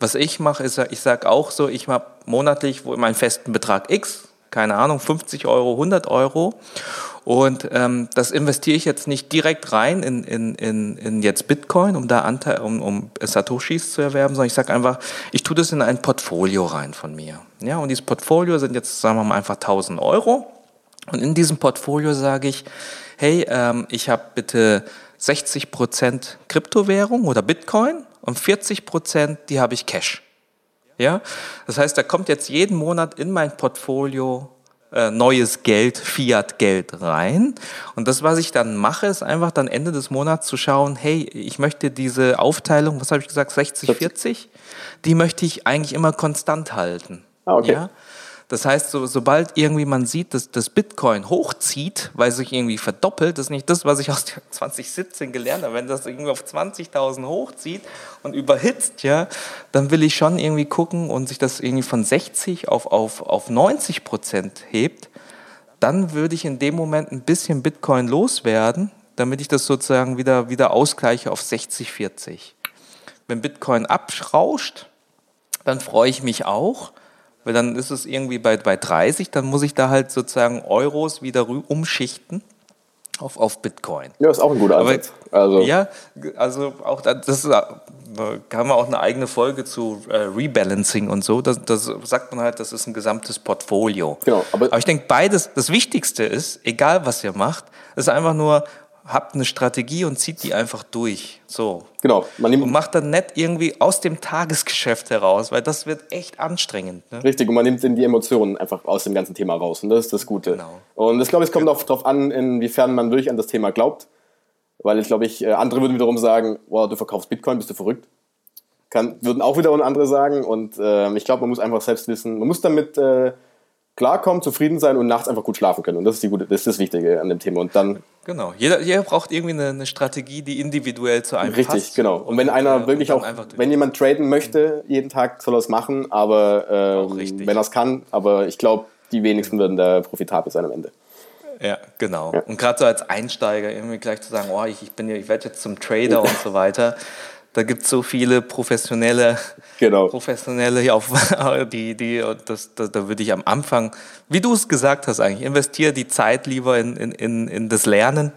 S2: was ich mache, ist, ich sage auch so, ich habe monatlich wo meinen festen Betrag X, keine Ahnung, 50 Euro, 100 Euro und ähm, das investiere ich jetzt nicht direkt rein in, in, in, in jetzt Bitcoin, um da Anteil, um, um Satoshis zu erwerben, sondern ich sage einfach, ich tue das in ein Portfolio rein von mir. Ja, und dieses Portfolio sind jetzt, sagen wir mal, einfach 1000 Euro. Und in diesem Portfolio sage ich, hey, ähm, ich habe bitte 60% Kryptowährung oder Bitcoin und 40% die habe ich Cash. Ja, das heißt, da kommt jetzt jeden Monat in mein Portfolio äh, neues Geld, Fiat-Geld rein. Und das, was ich dann mache, ist einfach dann Ende des Monats zu schauen, hey, ich möchte diese Aufteilung, was habe ich gesagt, 60-40, die möchte ich eigentlich immer konstant halten.
S3: Ah, okay.
S2: Ja? Das heißt, so, sobald irgendwie man sieht, dass das Bitcoin hochzieht, weil sich irgendwie verdoppelt, das ist nicht das, was ich aus 2017 [laughs] gelernt habe. Wenn das irgendwie auf 20.000 hochzieht und überhitzt, ja, dann will ich schon irgendwie gucken und sich das irgendwie von 60 auf, auf, auf 90 Prozent hebt, dann würde ich in dem Moment ein bisschen Bitcoin loswerden, damit ich das sozusagen wieder, wieder ausgleiche auf 60, 40. Wenn Bitcoin abschrauscht, dann freue ich mich auch, weil dann ist es irgendwie bei, bei 30, dann muss ich da halt sozusagen Euros wieder umschichten auf, auf Bitcoin.
S3: Ja, ist auch ein guter
S2: Aber-
S3: Ansatz. Also,
S2: Ja, also auch da- das ist, äh, da haben wir auch eine eigene Folge zu äh, Rebalancing und so. Das, das sagt man halt, das ist ein gesamtes Portfolio.
S3: Genau, aber-
S2: aber ich denke, beides, das Wichtigste ist, egal was ihr macht, ist einfach nur, habt eine Strategie und zieht die einfach durch. So.
S3: genau.
S2: Und macht dann nicht irgendwie aus dem Tagesgeschäft heraus, weil das wird echt anstrengend. Ne?
S3: Richtig, und man nimmt dann die Emotionen einfach aus dem ganzen Thema raus. Und das ist das Gute.
S2: Genau.
S3: Und ich glaube, es kommt auch darauf an, inwiefern man wirklich an das Thema glaubt. Weil ich glaube, ich, äh, andere würden wiederum sagen, wow, du verkaufst Bitcoin, bist du verrückt. Kann, würden auch wiederum andere sagen. Und ähm, ich glaube, man muss einfach selbst wissen, man muss damit äh, klarkommen, zufrieden sein und nachts einfach gut schlafen können. Und das ist, die gute, das, ist das Wichtige an dem Thema. Und dann,
S2: Genau. Jeder, jeder braucht irgendwie eine, eine Strategie, die individuell zu einem
S3: richtig,
S2: passt.
S3: genau. Und wenn einer
S2: äh,
S3: wirklich auch, wenn jemand traden möchte, jeden Tag soll er es machen, aber ähm,
S2: richtig.
S3: wenn er es kann. Aber ich glaube, die wenigsten würden da profitabel sein am Ende.
S2: Ja, genau. Und gerade so als Einsteiger irgendwie gleich zu sagen, oh, ich, ich bin ja, ich werde jetzt zum Trader [laughs] und so weiter. Da gibt es so viele professionelle,
S3: Genau.
S2: professionelle auf, [laughs] die, die, das, das, da würde ich am Anfang, wie du es gesagt hast eigentlich, investiere die Zeit lieber in, in, in, in das Lernen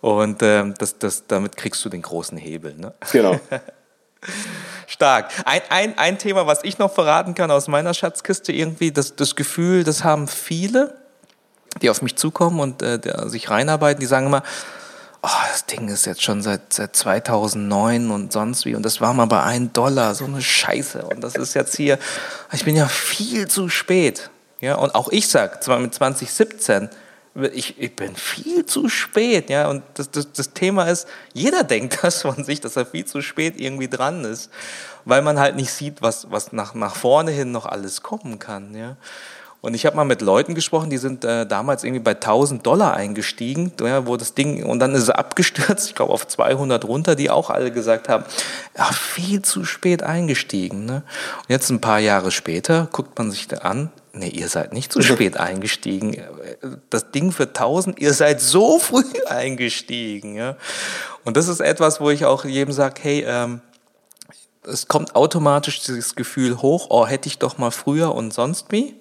S2: und ähm, das, das, damit kriegst du den großen Hebel. Ne?
S3: Genau. [laughs]
S2: Stark. Ein, ein, ein Thema, was ich noch verraten kann aus meiner Schatzkiste, irgendwie, das, das Gefühl, das haben viele, die auf mich zukommen und äh, der, sich reinarbeiten, die sagen immer, oh, das Ding ist jetzt schon seit, seit 2009 und sonst wie und das war mal bei 1 Dollar, so eine Scheiße und das ist jetzt hier, ich bin ja viel zu spät. Ja, und auch ich sag, zwar mit 2017 ich, ich bin viel zu spät, ja. Und das, das, das Thema ist, jeder denkt das von sich, dass er viel zu spät irgendwie dran ist, weil man halt nicht sieht, was, was nach, nach vorne hin noch alles kommen kann, ja. Und ich habe mal mit Leuten gesprochen, die sind äh, damals irgendwie bei 1000 Dollar eingestiegen, ja, wo das Ding, und dann ist es abgestürzt, ich glaube auf 200 runter, die auch alle gesagt haben, ja, viel zu spät eingestiegen. Ne? Und jetzt ein paar Jahre später guckt man sich da an, nee, ihr seid nicht zu [laughs] spät eingestiegen. Das Ding für 1000, ihr seid so [laughs] früh eingestiegen. Ja? Und das ist etwas, wo ich auch jedem sage, hey, ähm, es kommt automatisch dieses Gefühl hoch, oh, hätte ich doch mal früher und sonst wie.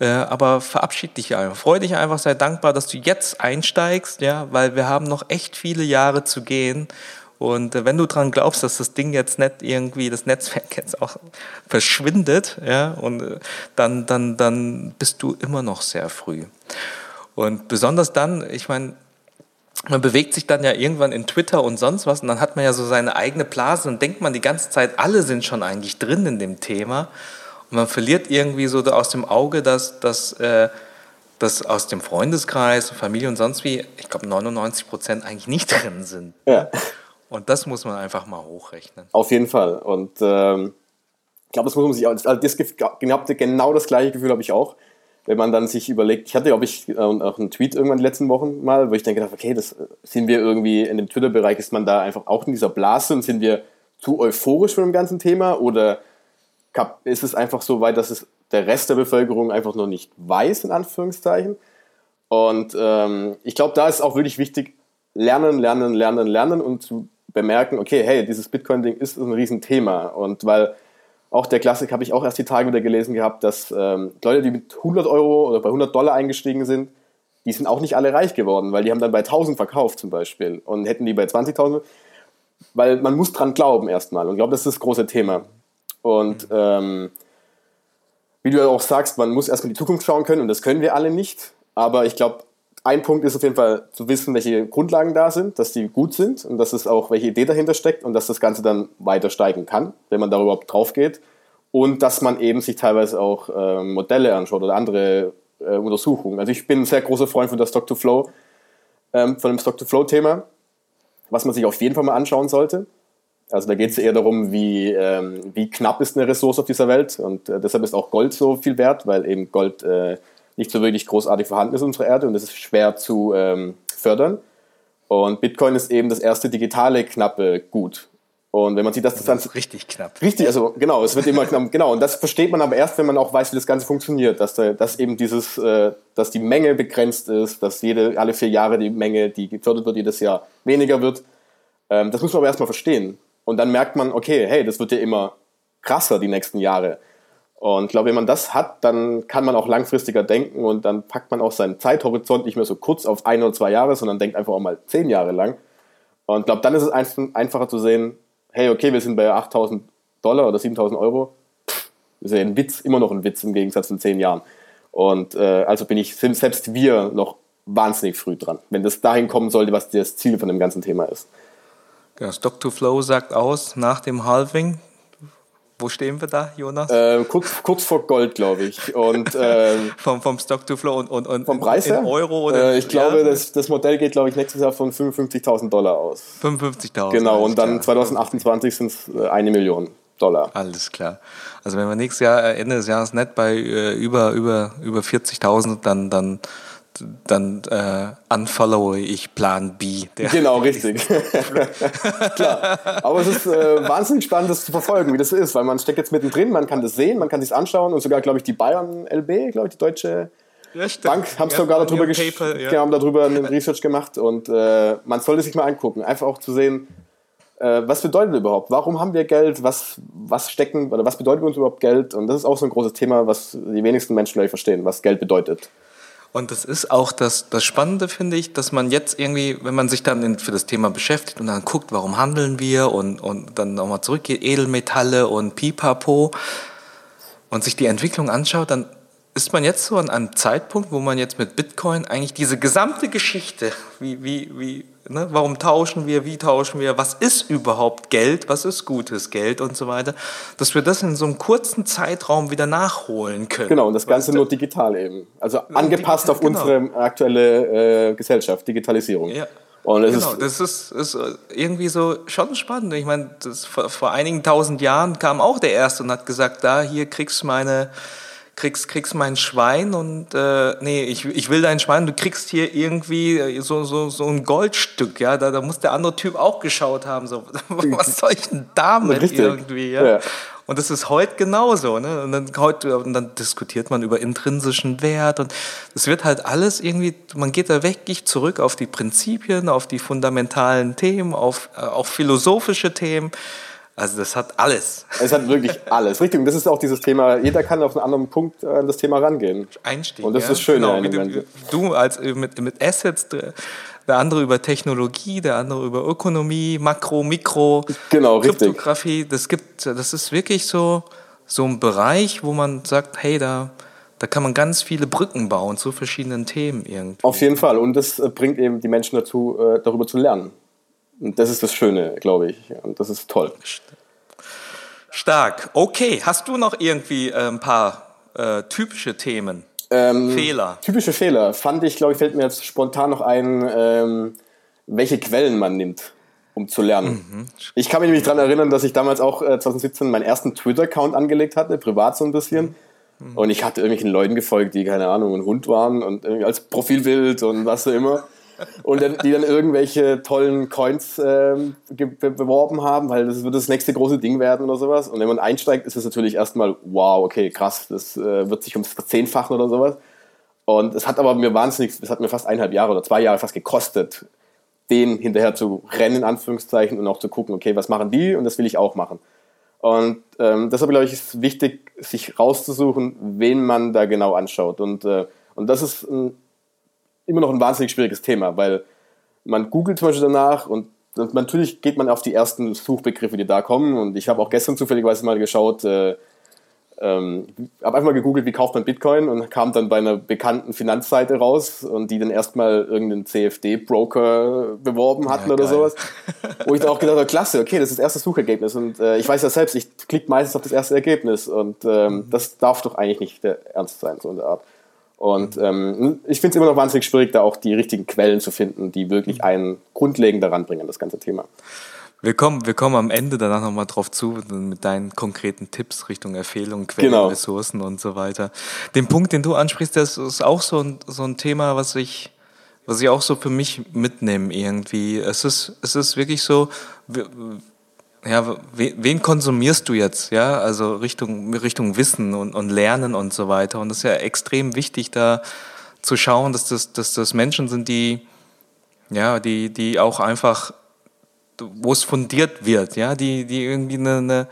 S2: Äh, aber verabschied dich einfach. Freu dich einfach, sei dankbar, dass du jetzt einsteigst, ja, weil wir haben noch echt viele Jahre zu gehen. Und äh, wenn du dran glaubst, dass das Ding jetzt nicht irgendwie, das Netzwerk jetzt auch verschwindet, ja, und äh, dann, dann, dann bist du immer noch sehr früh. Und besonders dann, ich meine, man bewegt sich dann ja irgendwann in Twitter und sonst was und dann hat man ja so seine eigene Blase und denkt man die ganze Zeit, alle sind schon eigentlich drin in dem Thema. Und man verliert irgendwie so aus dem Auge, dass, dass, äh, dass aus dem Freundeskreis, Familie und sonst wie, ich glaube 99 Prozent eigentlich nicht [laughs] drin sind. Ja. Und das muss man einfach mal hochrechnen.
S3: Auf jeden Fall. Und ähm, ich glaube, das muss man sich auch, also das, genau das gleiche Gefühl habe ich auch, wenn man dann sich überlegt, ich hatte, glaube ich, äh, auch einen Tweet irgendwann die letzten Wochen mal, wo ich dann gedacht okay, das äh, sind wir irgendwie in dem Twitter-Bereich, ist man da einfach auch in dieser Blase und sind wir zu euphorisch von dem ganzen Thema oder ist es einfach so weit, dass es der Rest der Bevölkerung einfach noch nicht weiß, in Anführungszeichen. Und ähm, ich glaube, da ist auch wirklich wichtig, lernen, lernen, lernen, lernen und zu bemerken, okay, hey, dieses Bitcoin-Ding ist ein Riesenthema. Und weil auch der Klassik habe ich auch erst die Tage wieder gelesen gehabt, dass ähm, Leute, die mit 100 Euro oder bei 100 Dollar eingestiegen sind, die sind auch nicht alle reich geworden, weil die haben dann bei 1000 verkauft zum Beispiel und hätten die bei 20.000, weil man muss dran glauben erstmal. Und ich glaube, das ist das große Thema. Und ähm, wie du auch sagst, man muss erstmal in die Zukunft schauen können und das können wir alle nicht. Aber ich glaube, ein Punkt ist auf jeden Fall zu wissen, welche Grundlagen da sind, dass die gut sind und dass es auch welche Idee dahinter steckt und dass das Ganze dann weiter steigen kann, wenn man darüber drauf geht. Und dass man eben sich teilweise auch äh, Modelle anschaut oder andere äh, Untersuchungen. Also ich bin ein sehr großer Freund von der Stock-to-Flow, ähm, von dem Stock-to-Flow-Thema, was man sich auf jeden Fall mal anschauen sollte. Also da geht es eher darum, wie, ähm, wie knapp ist eine Ressource auf dieser Welt und äh, deshalb ist auch Gold so viel wert, weil eben Gold äh, nicht so wirklich großartig vorhanden ist in unserer Erde und es ist schwer zu ähm, fördern. Und Bitcoin ist eben das erste digitale knappe Gut. Und wenn man sieht, dass das,
S2: das dann richtig knapp.
S3: Richtig, also genau, es wird immer knapp, genau. Und das versteht man aber erst, wenn man auch weiß, wie das Ganze funktioniert, dass, da, dass eben dieses, äh, dass die Menge begrenzt ist, dass jede alle vier Jahre die Menge, die gefördert wird, jedes Jahr weniger wird. Ähm, das muss man aber erstmal verstehen. Und dann merkt man, okay, hey, das wird ja immer krasser die nächsten Jahre. Und ich glaube, wenn man das hat, dann kann man auch langfristiger denken und dann packt man auch seinen Zeithorizont nicht mehr so kurz auf ein oder zwei Jahre, sondern denkt einfach auch mal zehn Jahre lang. Und ich glaube, dann ist es einfacher zu sehen, hey, okay, wir sind bei 8000 Dollar oder 7000 Euro. Das ist ja ein Witz, immer noch ein Witz im Gegensatz zu zehn Jahren. Und äh, also bin ich, sind selbst wir noch wahnsinnig früh dran, wenn das dahin kommen sollte, was das Ziel von dem ganzen Thema ist.
S2: Genau, Stock to Flow sagt aus nach dem Halving. Wo stehen wir da, Jonas?
S3: Äh, kurz, kurz vor Gold, glaube ich. Und, [laughs] äh,
S2: vom, vom Stock to Flow und, und, und
S3: vom Preis her?
S2: Euro oder?
S3: Äh, ich glaube, ja. das, das Modell geht, glaube ich, nächstes Jahr von 55.000 Dollar aus.
S2: 55.000.
S3: Genau, und dann 2028 sind es eine Million Dollar.
S2: Alles klar. Also wenn wir nächstes Jahr äh, Ende des Jahres nicht bei äh, über, über, über 40.000, dann, dann dann äh, unfollowe ich Plan B. [laughs]
S3: genau, richtig. [laughs] Klar. Aber es ist äh, wahnsinnig spannend, das zu verfolgen, wie das ist, weil man steckt jetzt mittendrin, man kann das sehen, man kann sich anschauen und sogar, glaube ich, die Bayern LB, glaube ich, die deutsche ja, Bank, haben ja, sogar darüber, Paper, ja. haben darüber einen Research gemacht und äh, man sollte sich mal angucken, einfach auch zu sehen, äh, was bedeutet überhaupt? Warum haben wir Geld? Was, was stecken oder was bedeutet uns überhaupt Geld? Und das ist auch so ein großes Thema, was die wenigsten Menschen gleich verstehen, was Geld bedeutet.
S2: Und das ist auch das, das Spannende, finde ich, dass man jetzt irgendwie, wenn man sich dann für das Thema beschäftigt und dann guckt, warum handeln wir und, und dann nochmal zurückgeht, Edelmetalle und Pipapo und sich die Entwicklung anschaut, dann ist man jetzt so an einem Zeitpunkt, wo man jetzt mit Bitcoin eigentlich diese gesamte Geschichte, wie, wie, wie, ne, warum tauschen wir, wie tauschen wir, was ist überhaupt Geld, was ist gutes Geld und so weiter, dass wir das in so einem kurzen Zeitraum wieder nachholen können.
S3: Genau, und das Ganze nur digital eben. Also angepasst auf unsere genau. aktuelle äh, Gesellschaft, Digitalisierung.
S2: Ja. Und es genau, ist das ist, ist, irgendwie so schon spannend. Ich meine, das, vor, vor einigen tausend Jahren kam auch der Erste und hat gesagt, da, hier kriegst du meine kriegst, kriegst mein Schwein und äh, nee, ich, ich will dein Schwein, du kriegst hier irgendwie äh, so, so, so ein Goldstück, ja, da, da muss der andere Typ auch geschaut haben, so, [laughs] was soll ich denn damit Richtig. irgendwie, ja? ja. Und das ist heute genauso, ne? Und dann, heute, und dann diskutiert man über intrinsischen Wert und es wird halt alles irgendwie, man geht da wirklich zurück auf die Prinzipien, auf die fundamentalen Themen, auf, äh, auf philosophische Themen. Also das hat alles.
S3: Es hat wirklich [laughs] alles. Richtig, und das ist auch dieses Thema, jeder kann auf einen anderen Punkt an das Thema rangehen.
S2: Einstieg.
S3: Und das ja? ist schön. Genau,
S2: du, du, als mit, mit Assets, der andere über Technologie, der andere über Ökonomie, Makro, Mikro,
S3: genau,
S2: Kryptographie. Richtig. Das gibt, das ist wirklich so, so ein Bereich, wo man sagt, hey, da, da kann man ganz viele Brücken bauen zu verschiedenen Themen irgendwie.
S3: Auf jeden Fall. Und das äh, bringt eben die Menschen dazu, äh, darüber zu lernen. Und das ist das Schöne, glaube ich. Und das ist toll.
S2: Stark. Okay, hast du noch irgendwie äh, ein paar äh, typische Themen?
S3: Ähm,
S2: Fehler.
S3: Typische Fehler. Fand ich, glaube ich, fällt mir jetzt spontan noch ein, ähm, welche Quellen man nimmt, um zu lernen. Mhm. Ich kann mich nämlich daran erinnern, dass ich damals auch äh, 2017 meinen ersten Twitter-Account angelegt hatte, privat so ein bisschen. Mhm. Und ich hatte irgendwelchen Leuten gefolgt, die, keine Ahnung, ein Hund waren und als Profilbild und was so immer und dann, die dann irgendwelche tollen Coins ähm, beworben haben, weil das wird das nächste große Ding werden oder sowas. Und wenn man einsteigt, ist es natürlich erstmal, wow, okay, krass, das äh, wird sich ums Zehnfachen oder sowas. Und es hat aber mir wahnsinnig, es hat mir fast eineinhalb Jahre oder zwei Jahre fast gekostet, den hinterher zu rennen, in Anführungszeichen, und auch zu gucken, okay, was machen die und das will ich auch machen. Und ähm, deshalb glaube ich, ist es wichtig, sich rauszusuchen, wen man da genau anschaut. Und, äh, und das ist ein immer noch ein wahnsinnig schwieriges Thema, weil man googelt zum Beispiel danach und natürlich geht man auf die ersten Suchbegriffe, die da kommen. Und ich habe auch gestern zufälligerweise mal geschaut, äh, ähm, habe einfach mal gegoogelt, wie kauft man Bitcoin und kam dann bei einer bekannten Finanzseite raus und die dann erstmal irgendeinen CFD-Broker beworben hatten ja, oder sowas. [laughs] Wo ich dann auch gedacht habe, klasse, okay, das ist das erste Suchergebnis. Und äh, ich weiß ja selbst, ich klicke meistens auf das erste Ergebnis und ähm, mhm. das darf doch eigentlich nicht der Ernst sein, so in der Art. Und ähm, ich finde es immer noch wahnsinnig schwierig, da auch die richtigen Quellen zu finden, die wirklich einen grundlegend daran bringen, das ganze Thema.
S2: Wir kommen, wir kommen am Ende danach nochmal drauf zu, mit deinen konkreten Tipps Richtung Empfehlungen, Quellen, genau. Ressourcen und so weiter. Den Punkt, den du ansprichst, das ist auch so ein, so ein Thema, was ich, was ich auch so für mich mitnehme irgendwie. Es ist, es ist wirklich so, ja, wen konsumierst du jetzt? Ja, also Richtung, Richtung Wissen und, und Lernen und so weiter. Und das ist ja extrem wichtig, da zu schauen, dass das, dass das Menschen sind, die, ja, die, die auch einfach, wo es fundiert wird, ja, die, die irgendwie eine, eine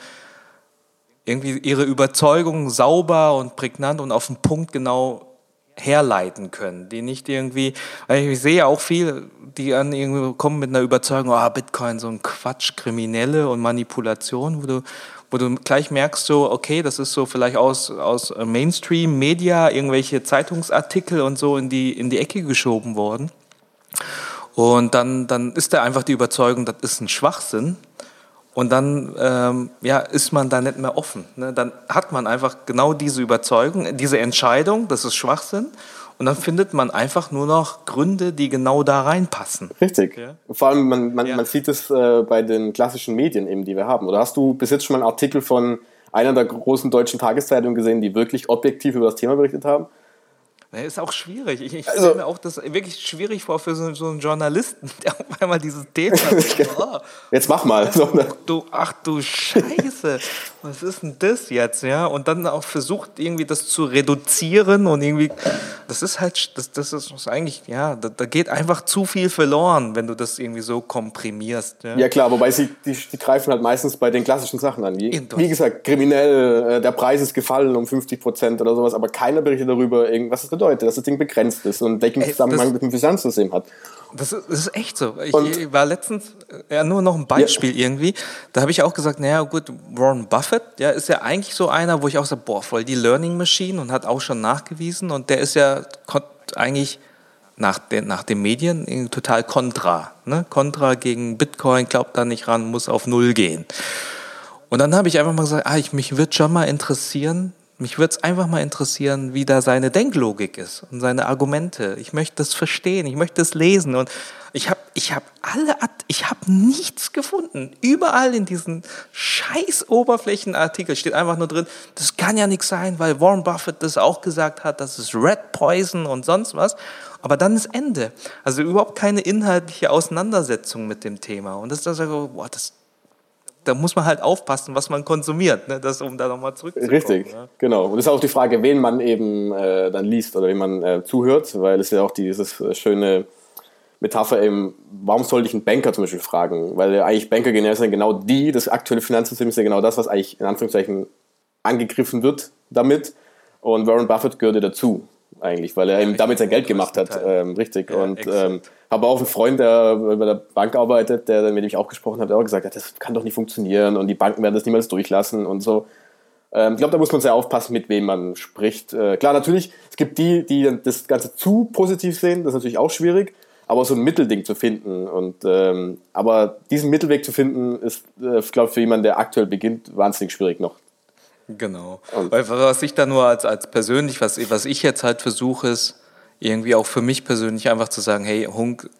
S2: irgendwie ihre Überzeugung sauber und prägnant und auf den Punkt genau herleiten können, die nicht irgendwie, ich sehe auch viel, die an irgendwie kommen mit einer Überzeugung, ah, oh, Bitcoin so ein Quatsch, Kriminelle und Manipulation, wo du, wo du gleich merkst, so, okay, das ist so vielleicht aus, aus Mainstream, Media, irgendwelche Zeitungsartikel und so in die, in die Ecke geschoben worden. Und dann, dann ist da einfach die Überzeugung, das ist ein Schwachsinn. Und dann ähm, ja, ist man da nicht mehr offen. Ne? Dann hat man einfach genau diese Überzeugung, diese Entscheidung, das ist Schwachsinn. Und dann findet man einfach nur noch Gründe, die genau da reinpassen.
S3: Richtig. Ja? Vor allem, man, man, ja. man sieht es äh, bei den klassischen Medien eben, die wir haben. Oder hast du bis jetzt schon mal einen Artikel von einer der großen deutschen Tageszeitungen gesehen, die wirklich objektiv über das Thema berichtet haben?
S2: Ist auch schwierig. Ich, ich also, stelle mir auch das wirklich schwierig vor für so, so einen Journalisten, [laughs] der auf einmal dieses Thema [laughs] hat.
S3: Oh, jetzt mach mal.
S2: Ach [laughs] du, ach du Scheiße, was ist denn das jetzt? Ja? Und dann auch versucht, irgendwie das zu reduzieren und irgendwie, das ist halt, das, das ist eigentlich, ja, da, da geht einfach zu viel verloren, wenn du das irgendwie so komprimierst. Ja,
S3: ja klar, wobei sie, die, die greifen halt meistens bei den klassischen Sachen an. Wie, wie gesagt, kriminell, äh, der Preis ist gefallen um 50 Prozent oder sowas, aber keiner berichtet darüber, was es bedeutet, dass das Ding begrenzt ist und welchen Zusammenhang das mit dem Finanzsystem hat.
S2: Das ist, das ist echt so. Ich und war letztens, ja, nur noch ein Beispiel ja. irgendwie. Da habe ich auch gesagt, naja, gut, Warren Buffett, ja, ist ja eigentlich so einer, wo ich auch sage, boah, voll die Learning Machine und hat auch schon nachgewiesen. Und der ist ja eigentlich nach den, nach den Medien total kontra. Ne? Kontra gegen Bitcoin, glaubt da nicht ran, muss auf Null gehen. Und dann habe ich einfach mal gesagt, ah, ich, mich würde schon mal interessieren, mich würde es einfach mal interessieren, wie da seine Denklogik ist und seine Argumente. Ich möchte das verstehen, ich möchte das lesen und ich habe ich hab alle, ich habe nichts gefunden. Überall in diesen scheiß Oberflächenartikel steht einfach nur drin, das kann ja nichts sein, weil Warren Buffett das auch gesagt hat, das ist Red Poison und sonst was. Aber dann ist Ende. Also überhaupt keine inhaltliche Auseinandersetzung mit dem Thema. Und das ist also, boah, das, da muss man halt aufpassen, was man konsumiert, ne? das, um da nochmal zurückzukommen.
S3: Richtig,
S2: ne?
S3: genau. Und es ist auch die Frage, wen man eben äh, dann liest oder wen man äh, zuhört, weil es ja auch dieses äh, schöne Metapher eben, warum sollte ich einen Banker zum Beispiel fragen? Weil eigentlich Banker sind genau die, das aktuelle Finanzsystem ist ja genau das, was eigentlich in Anführungszeichen angegriffen wird damit. Und Warren Buffett gehörte dazu eigentlich, weil er eben damit sein Geld gemacht hat. Ähm, richtig. Ja, und ähm, habe auch einen Freund, der bei der Bank arbeitet, der mit dem ich auch gesprochen habe, der auch gesagt hat, das kann doch nicht funktionieren und die Banken werden das niemals durchlassen und so. Ähm, ich glaube, da muss man sehr aufpassen, mit wem man spricht. Äh, klar, natürlich, es gibt die, die das Ganze zu positiv sehen, das ist natürlich auch schwierig, aber so ein Mittelding zu finden. Und, ähm, aber diesen Mittelweg zu finden, ist, äh, glaube ich, für jemanden, der aktuell beginnt, wahnsinnig schwierig noch.
S2: Genau. Weil was ich da nur als, als persönlich, was, was ich jetzt halt versuche, ist irgendwie auch für mich persönlich einfach zu sagen, hey, Hunk,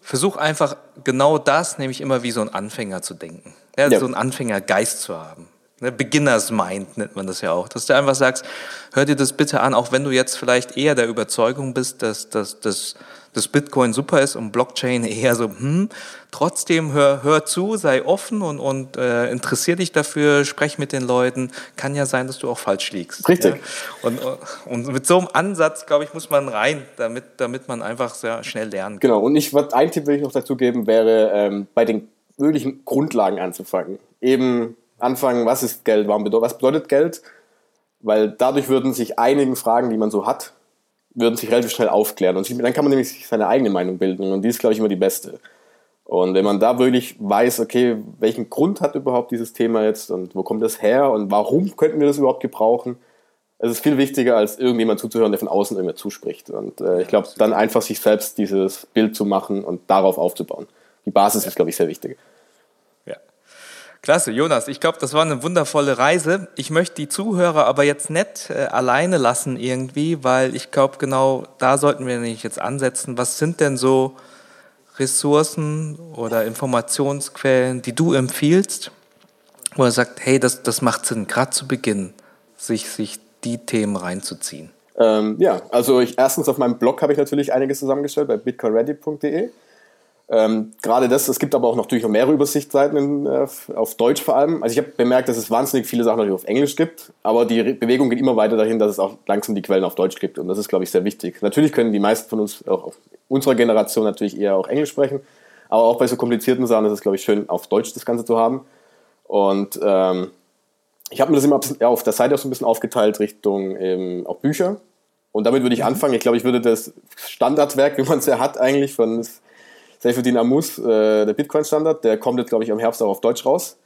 S2: versuch einfach genau das, nämlich immer wie so ein Anfänger zu denken. Ja, ja. So ein Anfängergeist zu haben. Ne, Beginners Mind nennt man das ja auch. Dass du einfach sagst, hör dir das bitte an, auch wenn du jetzt vielleicht eher der Überzeugung bist, dass, dass, dass dass Bitcoin super ist und Blockchain eher so, hm, trotzdem hör, hör zu, sei offen und, und äh, interessier dich dafür, sprech mit den Leuten. Kann ja sein, dass du auch falsch liegst.
S3: Richtig. Ja?
S2: Und, und mit so einem Ansatz, glaube ich, muss man rein, damit, damit man einfach sehr schnell lernen
S3: kann. Genau, und ich, ein Tipp will ich noch dazu geben, wäre ähm, bei den wirklichen Grundlagen anzufangen. Eben anfangen, was ist Geld, was bedeutet Geld? Weil dadurch würden sich einigen Fragen, die man so hat, würden sich relativ schnell aufklären. Und dann kann man nämlich seine eigene Meinung bilden. Und die ist, glaube ich, immer die beste. Und wenn man da wirklich weiß, okay, welchen Grund hat überhaupt dieses Thema jetzt und wo kommt das her und warum könnten wir das überhaupt gebrauchen, es ist viel wichtiger, als irgendjemand zuzuhören, der von außen irgendwer zuspricht. Und äh, ich glaube, dann einfach sich selbst dieses Bild zu machen und darauf aufzubauen. Die Basis ist, glaube ich, sehr wichtig.
S2: Klasse, Jonas. Ich glaube, das war eine wundervolle Reise. Ich möchte die Zuhörer aber jetzt nicht äh, alleine lassen irgendwie, weil ich glaube, genau da sollten wir nämlich jetzt ansetzen. Was sind denn so Ressourcen oder Informationsquellen, die du empfiehlst, wo er sagt, hey, das, das macht Sinn, gerade zu Beginn, sich, sich die Themen reinzuziehen?
S3: Ähm, ja, also ich, erstens auf meinem Blog habe ich natürlich einiges zusammengestellt bei bitcoinready.de. Ähm, Gerade das, es gibt aber auch natürlich noch mehrere Übersichtsseiten in, äh, auf Deutsch vor allem. Also ich habe bemerkt, dass es wahnsinnig viele Sachen natürlich auf Englisch gibt, aber die Re Bewegung geht immer weiter dahin, dass es auch langsam die Quellen auf Deutsch gibt und das ist, glaube ich, sehr wichtig. Natürlich können die meisten von uns, auch unserer Generation natürlich eher auch Englisch sprechen, aber auch bei so komplizierten Sachen ist es, glaube ich, schön, auf Deutsch das Ganze zu haben. Und ähm, ich habe mir das immer auf der Seite auch so ein bisschen aufgeteilt Richtung eben auch Bücher. Und damit würde ich mhm. anfangen. Ich glaube, ich würde das Standardwerk, wie man es ja hat, eigentlich von Seyfedin Amus, äh, der Bitcoin-Standard, der kommt jetzt, glaube ich, im Herbst auch auf Deutsch raus.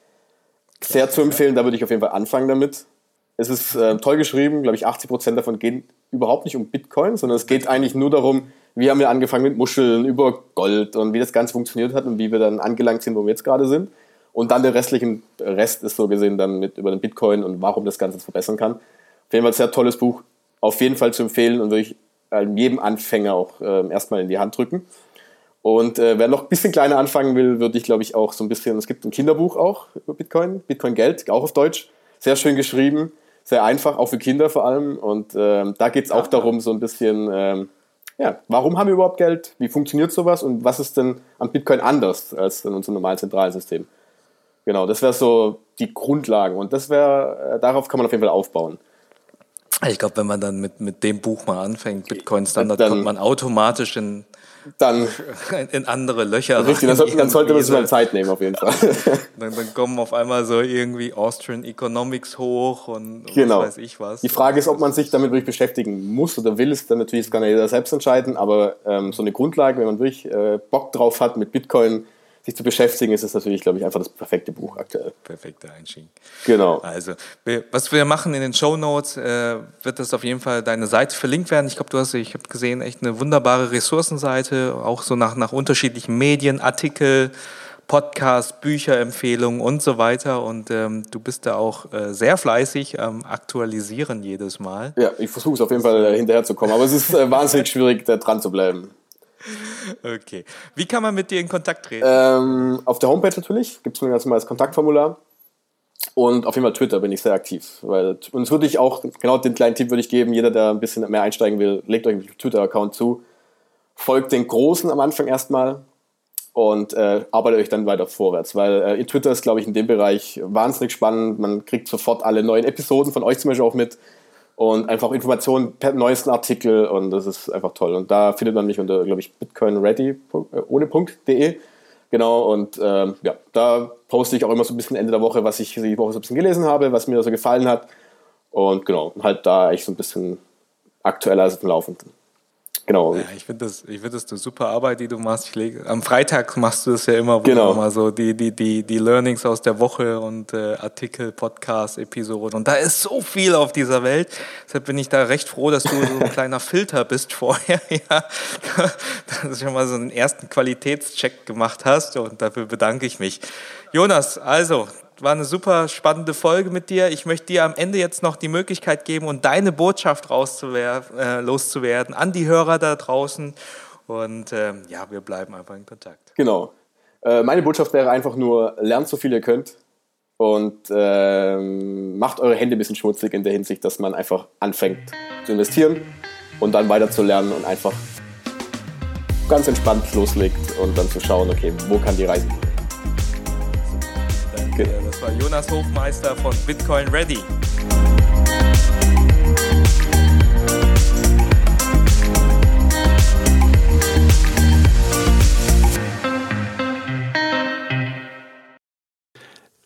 S3: Sehr zu empfehlen, da würde ich auf jeden Fall anfangen damit. Es ist äh, toll geschrieben, glaube ich, 80% davon gehen überhaupt nicht um Bitcoin, sondern es geht eigentlich nur darum, wie haben wir angefangen mit Muscheln, über Gold und wie das Ganze funktioniert hat und wie wir dann angelangt sind, wo wir jetzt gerade sind. Und dann der restliche Rest ist so gesehen dann mit über den Bitcoin und warum das Ganze verbessern kann. Auf jeden Fall ein sehr tolles Buch, auf jeden Fall zu empfehlen und würde ich jedem Anfänger auch äh, erstmal in die Hand drücken. Und äh, wer noch ein bisschen kleiner anfangen will, würde ich, glaube ich, auch so ein bisschen, es gibt ein Kinderbuch auch über Bitcoin, Bitcoin Geld, auch auf Deutsch. Sehr schön geschrieben, sehr einfach, auch für Kinder vor allem. Und ähm, da geht es auch darum, so ein bisschen, ähm, ja, warum haben wir überhaupt Geld? Wie funktioniert sowas? Und was ist denn am Bitcoin anders als in unserem normalen Zentralsystem? Genau, das wäre so die Grundlagen. Und das wäre, äh, darauf kann man auf jeden Fall aufbauen.
S2: Ich glaube, wenn man dann mit, mit dem Buch mal anfängt, Bitcoin Standard, dann, kommt man automatisch in,
S3: dann [laughs]
S2: in andere Löcher
S3: richtig, rein. Dann, dann sollte man sich mal Zeit nehmen, auf jeden Fall. [laughs]
S2: dann, dann, kommen auf einmal so irgendwie Austrian Economics hoch und,
S3: genau.
S2: was weiß ich was.
S3: Die Frage ist, ob man sich damit wirklich beschäftigen muss oder will, ist dann natürlich, das kann ja jeder selbst entscheiden, aber ähm, so eine Grundlage, wenn man wirklich äh, Bock drauf hat mit Bitcoin, sich zu beschäftigen, ist es natürlich, glaube ich, einfach das perfekte Buch aktuell.
S2: Perfekter Einstieg.
S3: Genau.
S2: Also, was wir machen in den Show Notes, äh, wird das auf jeden Fall deine Seite verlinkt werden. Ich glaube, du hast, ich habe gesehen, echt eine wunderbare Ressourcenseite, auch so nach, nach unterschiedlichen Medien, Artikel, Podcasts, Bücherempfehlungen und so weiter. Und ähm, du bist da auch äh, sehr fleißig am Aktualisieren jedes Mal.
S3: Ja, ich versuche es auf jeden Fall hinterherzukommen, aber es ist äh, wahnsinnig schwierig, da dran zu bleiben. [laughs]
S2: Okay. Wie kann man mit dir in Kontakt treten?
S3: Ähm, auf der Homepage natürlich, gibt es mir ganz normal das Kontaktformular. Und auf jeden Fall Twitter bin ich sehr aktiv. Weil, und es würde ich auch, genau den kleinen Tipp würde ich geben, jeder, der ein bisschen mehr einsteigen will, legt euch einen Twitter-Account zu, folgt den Großen am Anfang erstmal und äh, arbeitet euch dann weiter vorwärts. Weil äh, Twitter ist, glaube ich, in dem Bereich wahnsinnig spannend. Man kriegt sofort alle neuen Episoden von euch zum Beispiel auch mit und einfach Informationen per neuesten Artikel und das ist einfach toll. Und da findet man mich unter, glaube ich, bitcoinready äh, ohne Punkt.de. Genau, und ähm, ja, da poste ich auch immer so ein bisschen Ende der Woche, was ich die Woche so ein bisschen gelesen habe, was mir so gefallen hat. Und genau, halt da echt so ein bisschen aktueller als auf dem Laufenden. Genau.
S2: Ja, ich finde das, ich finde das eine super Arbeit, die du machst. Ich lege, am Freitag machst du das ja immer, wo
S3: genau.
S2: mal so die, die, die, die Learnings aus der Woche und äh, Artikel, Podcast, Episoden. Und da ist so viel auf dieser Welt. Deshalb bin ich da recht froh, dass du so ein [laughs] kleiner Filter bist vorher, [laughs] ja. Dass du schon mal so einen ersten Qualitätscheck gemacht hast und dafür bedanke ich mich. Jonas, also, war eine super spannende Folge mit dir. Ich möchte dir am Ende jetzt noch die Möglichkeit geben und deine Botschaft äh, loszuwerden an die Hörer da draußen. Und ähm, ja, wir bleiben einfach in Kontakt.
S3: Genau. Äh, meine Botschaft wäre einfach nur, lernt so viel ihr könnt und ähm, macht eure Hände ein bisschen schmutzig in der Hinsicht, dass man einfach anfängt zu investieren und dann weiter zu lernen und einfach ganz entspannt loslegt und dann zu schauen, okay, wo kann die Reise gehen.
S2: Okay. Das war Jonas Hofmeister von Bitcoin Ready.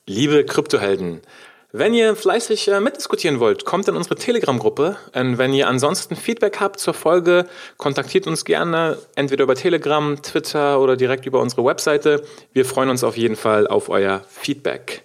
S1: Liebe Kryptohelden, wenn ihr fleißig äh, mitdiskutieren wollt, kommt in unsere Telegram-Gruppe. Wenn ihr ansonsten Feedback habt zur Folge, kontaktiert uns gerne entweder über Telegram, Twitter oder direkt über unsere Webseite. Wir freuen uns auf jeden Fall auf euer Feedback.